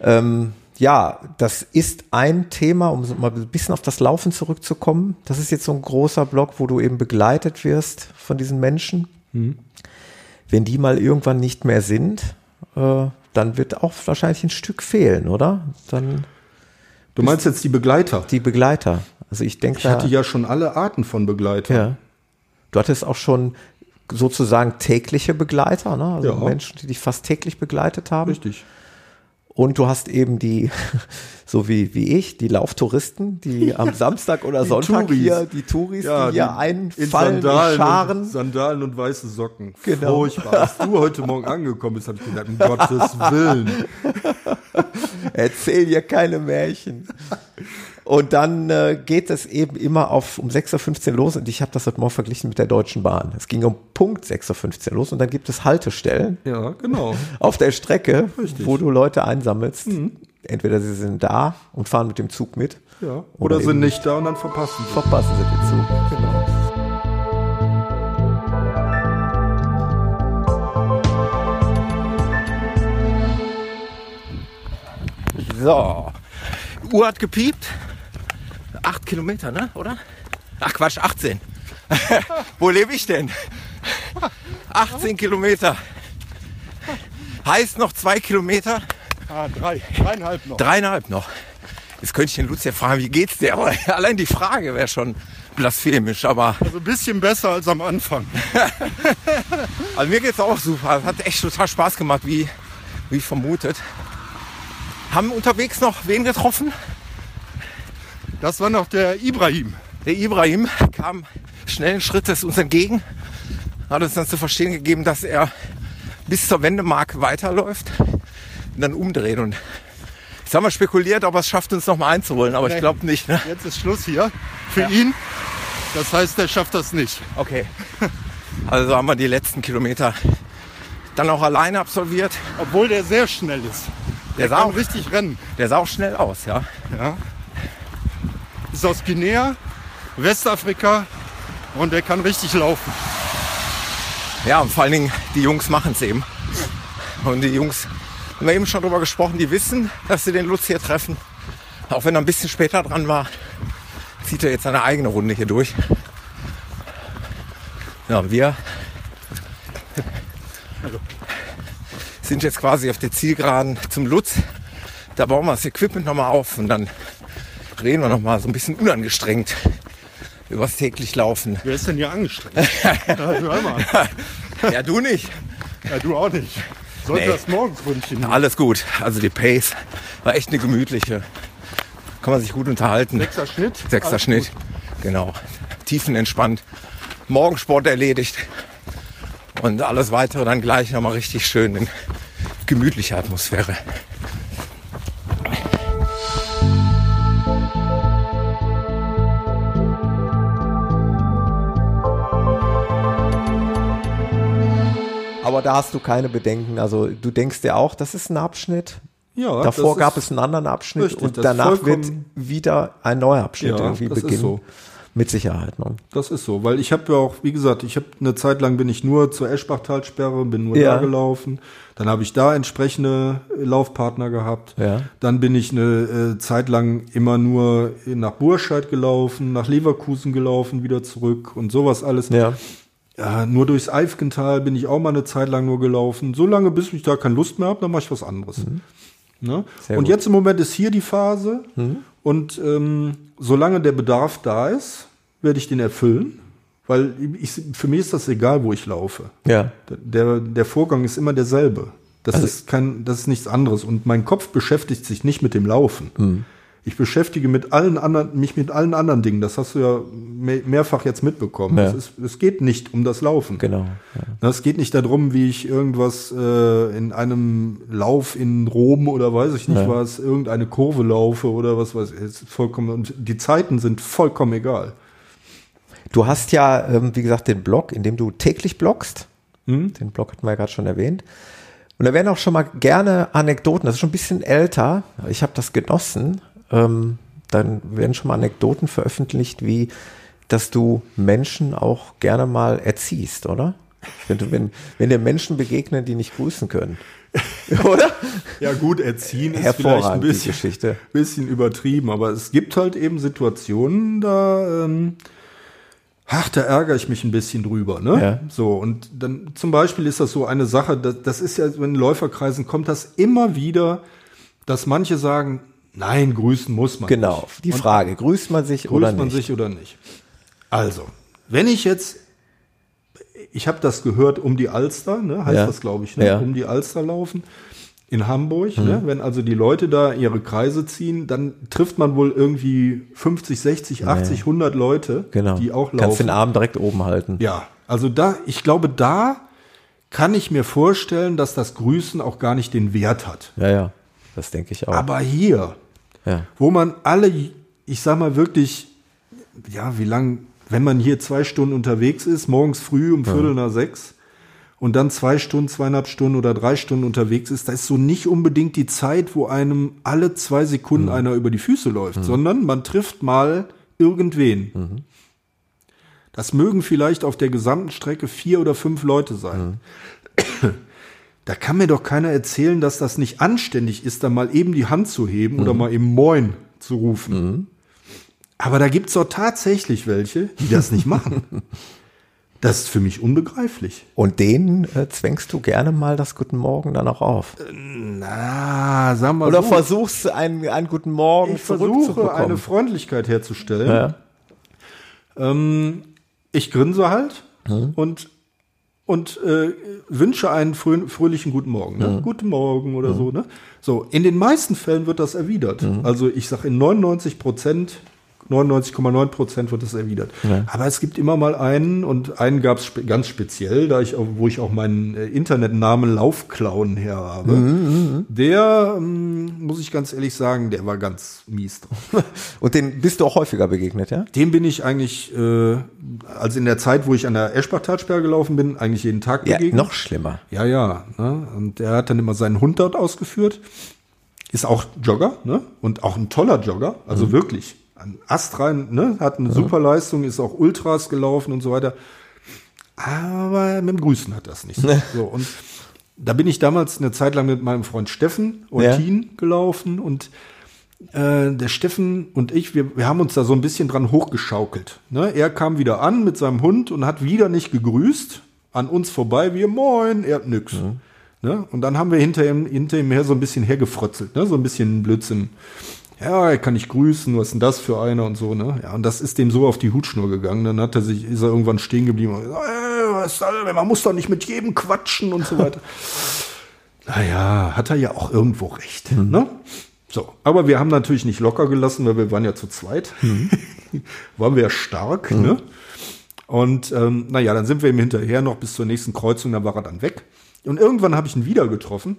ähm, ja, das ist ein Thema, um mal ein bisschen auf das Laufen zurückzukommen. Das ist jetzt so ein großer Block, wo du eben begleitet wirst von diesen Menschen. Wenn die mal irgendwann nicht mehr sind, äh, dann wird auch wahrscheinlich ein Stück fehlen, oder? Dann Du meinst jetzt die Begleiter? die Begleiter. Also ich denke Ich hatte ja schon alle Arten von Begleitern. Ja. Du hattest auch schon sozusagen tägliche Begleiter, ne? Also Ja. Menschen, die dich fast täglich begleitet haben. Richtig. Und du hast eben die, so wie, wie ich, die Lauftouristen, die am Samstag oder Die Sonntag Touris. hier, die Touris, die hier einfallen, in, Sandalen Scharen. Und, Sandalen und weiße Socken. Genau. Furchtbar. Als du heute Morgen angekommen bist, habe ich gedacht, um Gottes Willen. Erzähl hier keine Märchen. Und dann äh, geht es eben immer auf um 6.15 Uhr los und ich habe das heute Morgen verglichen mit der Deutschen Bahn. Es ging um Punkt 6.15 Uhr los und dann gibt es Haltestellen. Ja, genau. auf der Strecke, Richtig. wo du Leute einsammelst. Entweder sie sind da und fahren mit dem Zug mit. Ja. Oder, Oder sind nicht da und dann verpassen sie. Verpassen sie den Zug. Genau. So. Uhr hat gepiept. Acht Kilometer, ne? Oder? Ach Quatsch, 18. Wo lebe ich denn? 18 Kilometer. Heißt noch zwei Kilometer, Ah, drei, dreieinhalb noch. dreieinhalb noch. Jetzt könnte ich den Lutz ja fragen, wie geht's dir? Aber allein die Frage wäre schon blasphemisch. Aber Also ein bisschen besser als am Anfang. also mir geht's auch super. Hat echt total Spaß gemacht, wie, wie vermutet. Haben unterwegs noch wen getroffen? Das war noch der Ibrahim. Der Ibrahim kam schnellen Schrittes uns entgegen, hat uns dann zu verstehen gegeben, dass er bis zur Wendemark weiterläuft und dann umdreht. Und ich sag mal spekuliert, ob er es schafft, uns nochmal einzuholen, aber ich Nee. glaube nicht. Ne? Jetzt ist Schluss hier für ihn. Das heißt, er schafft das nicht. Okay. Also haben wir die letzten Kilometer dann auch alleine absolviert. Obwohl der sehr schnell ist. Der Der sah kann auch, richtig rennen. der sah auch schnell aus, ja. Ja. Ist aus Guinea, Westafrika und der kann richtig laufen. Ja, und vor allen Dingen, die Jungs machen es eben. Und die Jungs, haben wir eben schon drüber gesprochen, die wissen, dass sie den Lutz hier treffen. Auch wenn er ein bisschen später dran war, zieht er jetzt seine eigene Runde hier durch. Ja, wir sind jetzt quasi auf der Zielgeraden zum Lutz. Da bauen wir das Equipment nochmal auf und dann reden wir nochmal so ein bisschen unangestrengt über das täglich Laufen. Wer ist denn hier angestrengt? ja, mal. Ja, du nicht. Ja, du auch nicht. Sollte Nee. das Morgensründchen nehmen. Alles gut. Also die Pace war echt eine gemütliche. Kann man sich gut unterhalten. Sechster Schnitt. Sechster Alles Schnitt. Genau. Tiefenentspannt. Morgensport erledigt. Und alles weitere dann gleich nochmal richtig schön in gemütlicher Atmosphäre. Da hast du keine Bedenken. Also du denkst dir auch, das ist ein Abschnitt. Ja, Davor gab es einen anderen Abschnitt Richtig, und danach wird wieder ein neuer Abschnitt Ja, irgendwie das ist beginnen. so. Mit Sicherheit. Ne? Das ist so, weil ich habe ja auch, wie gesagt, ich habe eine Zeit lang bin ich nur zur Eschbachtalsperre, bin nur Ja. da gelaufen. Dann habe ich da entsprechende Laufpartner gehabt. Ja. Dann bin ich eine äh, Zeit lang immer nur nach Burscheid gelaufen, nach Leverkusen gelaufen, wieder zurück und sowas alles. Ja. Ja, nur durchs Eifgental bin ich auch mal eine Zeit lang nur gelaufen. So lange, bis ich da keine Lust mehr habe, dann mache ich was anderes. Ne? Mhm. Sehr Und gut. Mhm. jetzt im Moment ist hier die Phase. Und ähm, solange der Bedarf da ist, werde ich den erfüllen. Weil ich, für mich ist das egal, wo ich laufe. Ja. Der, der Vorgang ist immer derselbe. Das Also ist kein, das ist nichts anderes. Und mein Kopf beschäftigt sich nicht mit dem Laufen. Mhm. Ich beschäftige mit allen anderen, mich mit allen anderen Dingen. Das hast du ja me- mehrfach jetzt mitbekommen. Ja. Es, ist, es geht nicht um das Laufen. Genau. Ja. Es geht nicht darum, wie ich irgendwas äh, in einem Lauf in Rom oder weiß ich nicht Ja. was, irgendeine Kurve laufe oder was weiß ich. Ist vollkommen, und die Zeiten sind vollkommen egal. Du hast ja, ähm, wie gesagt, den Blog, in dem du täglich bloggst. Hm? Den Blog hatten wir ja gerade schon erwähnt. Und da werden auch schon mal gerne Anekdoten, das ist schon ein bisschen älter, ich habe das genossen, ähm, dann werden schon mal Anekdoten veröffentlicht, wie dass du Menschen auch gerne mal erziehst, oder? Wenn, du, wenn, wenn dir Menschen begegnen, die nicht grüßen können. oder? Ja gut, erziehen ist vielleicht ein bisschen, Geschichte. bisschen übertrieben, aber es gibt halt eben Situationen, da, ähm, ach, da ärgere ich mich ein bisschen drüber, ne? Ja. So, und dann zum Beispiel ist das so eine Sache, das, das ist ja, in Läuferkreisen kommt das immer wieder, dass manche sagen, nein, grüßen muss man Genau, nicht. die Und Frage, grüßt man sich grüßt oder man nicht? sich oder nicht? Also, wenn ich jetzt, ich habe das gehört um die Alster, ne, heißt Ja. das glaube ich, ne, Ja. um die Alster laufen in Hamburg. Mhm. Ne, wenn also die Leute da ihre Kreise ziehen, dann trifft man wohl irgendwie 50, 60, 80, 100 Leute, Genau. die auch Kannst laufen. den Arm direkt oben halten. Ja, also da, ich glaube, da kann ich mir vorstellen, dass das Grüßen auch gar nicht den Wert hat. Ja, ja. Das denke ich auch. Aber hier, ja. wo man alle, ich sag mal wirklich, ja, wie lang, wenn man hier zwei Stunden unterwegs ist, morgens früh um Viertel nach sechs und dann zwei Stunden, zweieinhalb Stunden oder drei Stunden unterwegs ist, da ist so nicht unbedingt die Zeit, wo einem alle zwei Sekunden einer über die Füße läuft, sondern man trifft mal irgendwen. Das mögen vielleicht auf der gesamten Strecke vier oder fünf Leute sein. Da kann mir doch keiner erzählen, dass das nicht anständig ist, da mal eben die Hand zu heben oder mal eben Moin zu rufen. Aber da gibt's doch tatsächlich welche, die das nicht machen. Das ist für mich unbegreiflich. Und denen äh, zwängst du gerne mal das Guten Morgen dann auch auf. Na, sagen wir Oder so. versuchst du einen, einen Guten Morgen ich versuche eine Freundlichkeit herzustellen. ja. Ähm, ich grinse halt und, und äh, wünsche einen frö fröhlichen guten Morgen. Ne? Guten Morgen oder so. Ne? So, in den meisten Fällen wird das erwidert. Also ich sage, in 99 Prozent 99,9 Prozent wird es erwidert. Ja. Aber es gibt immer mal einen und einen gab es spe ganz speziell, da ich, wo ich auch meinen äh, Internetnamen Laufclown her habe. Mhm, Der, ähm, muss ich ganz ehrlich sagen, der war ganz mies drauf. Und den bist du auch häufiger begegnet, ja? Dem bin ich eigentlich, äh, also in der Zeit, wo ich an der Eschbachtalsperre gelaufen bin, eigentlich jeden Tag Ja, begegnet. noch schlimmer. Ja, ja. Ne? Und der hat dann immer seinen Hund dort ausgeführt. Ist auch Jogger, ne? Und auch ein toller Jogger. Also Mhm. wirklich. Astrein, ne? Hat eine super Leistung, ist auch Ultras gelaufen und so weiter. Aber mit dem Grüßen hat das nicht. so, und da bin ich damals eine Zeit lang mit meinem Freund Steffen Ortin gelaufen und äh, der Steffen und ich, wir, wir haben uns da so ein bisschen dran hochgeschaukelt. Ne? Er kam wieder an mit seinem Hund und hat wieder nicht gegrüßt. An uns vorbei, wir moin, er hat nix. Ne? Und dann haben wir hinter ihm, hinter ihm her so ein bisschen hergefrotzelt, ne? so ein bisschen Blödsinn. Ja, er kann nicht grüßen, was ist denn das für einer und so, ne? Ja, und das ist dem so auf die Hutschnur gegangen. Dann hat er sich, ist er irgendwann stehen geblieben und gesagt, äh, was man muss doch nicht mit jedem quatschen und so weiter. Naja, hat er ja auch irgendwo recht. Ne? So, aber wir haben natürlich nicht locker gelassen, weil wir waren ja zu zweit. waren wir ja stark. Ne? Und ähm, naja, dann sind wir ihm hinterher noch bis zur nächsten Kreuzung, da war er dann weg. Und irgendwann habe ich ihn wieder getroffen.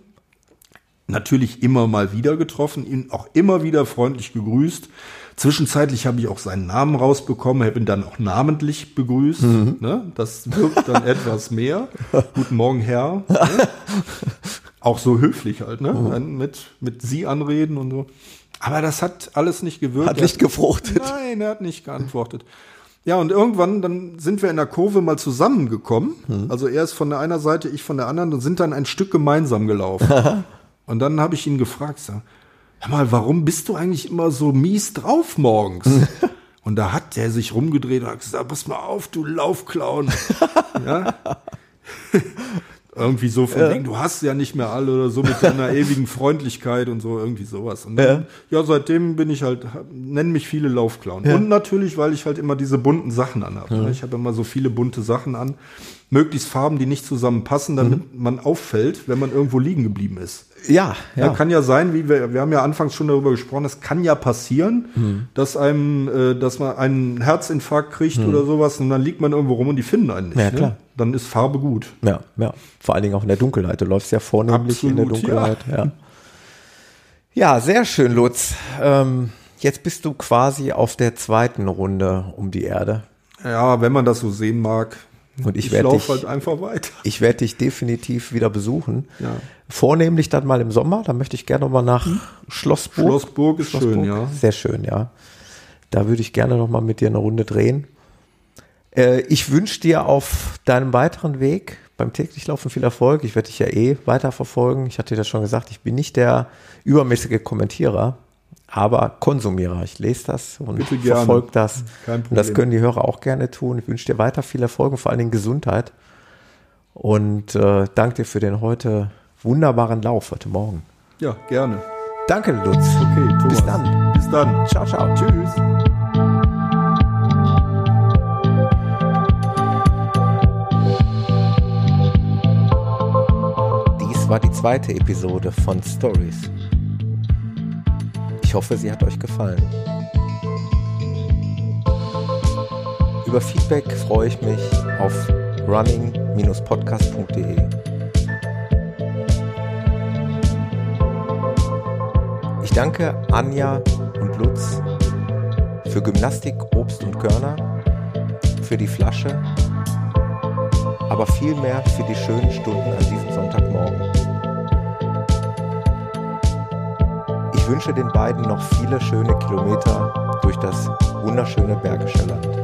Natürlich immer mal wieder getroffen, ihn auch immer wieder freundlich gegrüßt. Zwischenzeitlich habe ich auch seinen Namen rausbekommen, habe ihn dann auch namentlich begrüßt. Ne? Das wirkt dann etwas mehr. Guten Morgen, Herr. Ne? Auch so höflich halt, ne? Dann Mit, mit Sie anreden und so. Aber das hat alles nicht gewirkt. Hat nicht gefruchtet. Nein, er hat nicht geantwortet. Ja, und irgendwann, dann sind wir in der Kurve mal zusammengekommen. Also er ist von der einer Seite, ich von der anderen und sind dann ein Stück gemeinsam gelaufen. und dann habe ich ihn gefragt, sag, hör mal, warum bist du eigentlich immer so mies drauf morgens? und da hat der sich rumgedreht und hat gesagt, pass mal auf, du Laufclown. ja. Irgendwie so von wegen, du hast ja nicht mehr alle oder so mit deiner ewigen Freundlichkeit und so, irgendwie sowas. Und dann, ja. seitdem bin ich halt, nennen mich viele Laufclown. Und natürlich, weil ich halt immer diese bunten Sachen anhabe. ne? Ich habe immer so viele bunte Sachen an. Möglichst Farben, die nicht zusammenpassen, damit man auffällt, wenn man irgendwo liegen geblieben ist. Ja, Ja. ja. kann ja sein, wie wir, wir haben ja anfangs schon darüber gesprochen, es kann ja passieren, dass einem, äh, dass man einen Herzinfarkt kriegt oder sowas und dann liegt man irgendwo rum und die finden einen nicht. Ja, klar. Ne? Dann ist Farbe gut. Ja, ja. Vor allen Dingen auch in der Dunkelheit. Du läufst ja vornehmlich in der Absolut, Dunkelheit. Ja. ja, sehr schön, Lutz. Ähm, jetzt bist du quasi auf der zweiten Runde um die Erde. Ja, wenn man das so sehen mag. Und ich ich werd laufe dich- halt einfach weiter. Ich werde dich definitiv wieder besuchen. Ja. Vornehmlich dann mal im Sommer. Da möchte ich gerne noch mal nach Schlossburg. Schlossburg ist schön, ja. Sehr schön, ja. Da würde ich gerne noch mal mit dir eine Runde drehen. Äh, ich wünsche dir auf deinem weiteren Weg beim täglichlaufen viel Erfolg. Ich werde dich ja eh weiterverfolgen. Ich hatte dir das schon gesagt, ich bin nicht der übermäßige Kommentierer, aber Konsumierer. Ich lese das und verfolge das. Und das können die Hörer auch gerne tun. Ich wünsche dir weiter viel Erfolg und vor allen Dingen Gesundheit. Und äh, danke dir für den heute wunderbaren Lauf heute Morgen. Ja, gerne. Danke, Lutz. Okay, Thomas. Bis dann. Bis dann. Ciao, ciao. Tschüss. Dies war die zweite Episode von Stories. Ich hoffe, sie hat euch gefallen. Über Feedback freue ich mich auf running-podcast.de. Ich danke Anja und Lutz für Gymnastik, Obst und Körner, für die Flasche aber vielmehr für die schönen Stunden an diesem Sonntagmorgen. Wünsche den beiden noch viele schöne Kilometer durch das wunderschöne Bergische Land.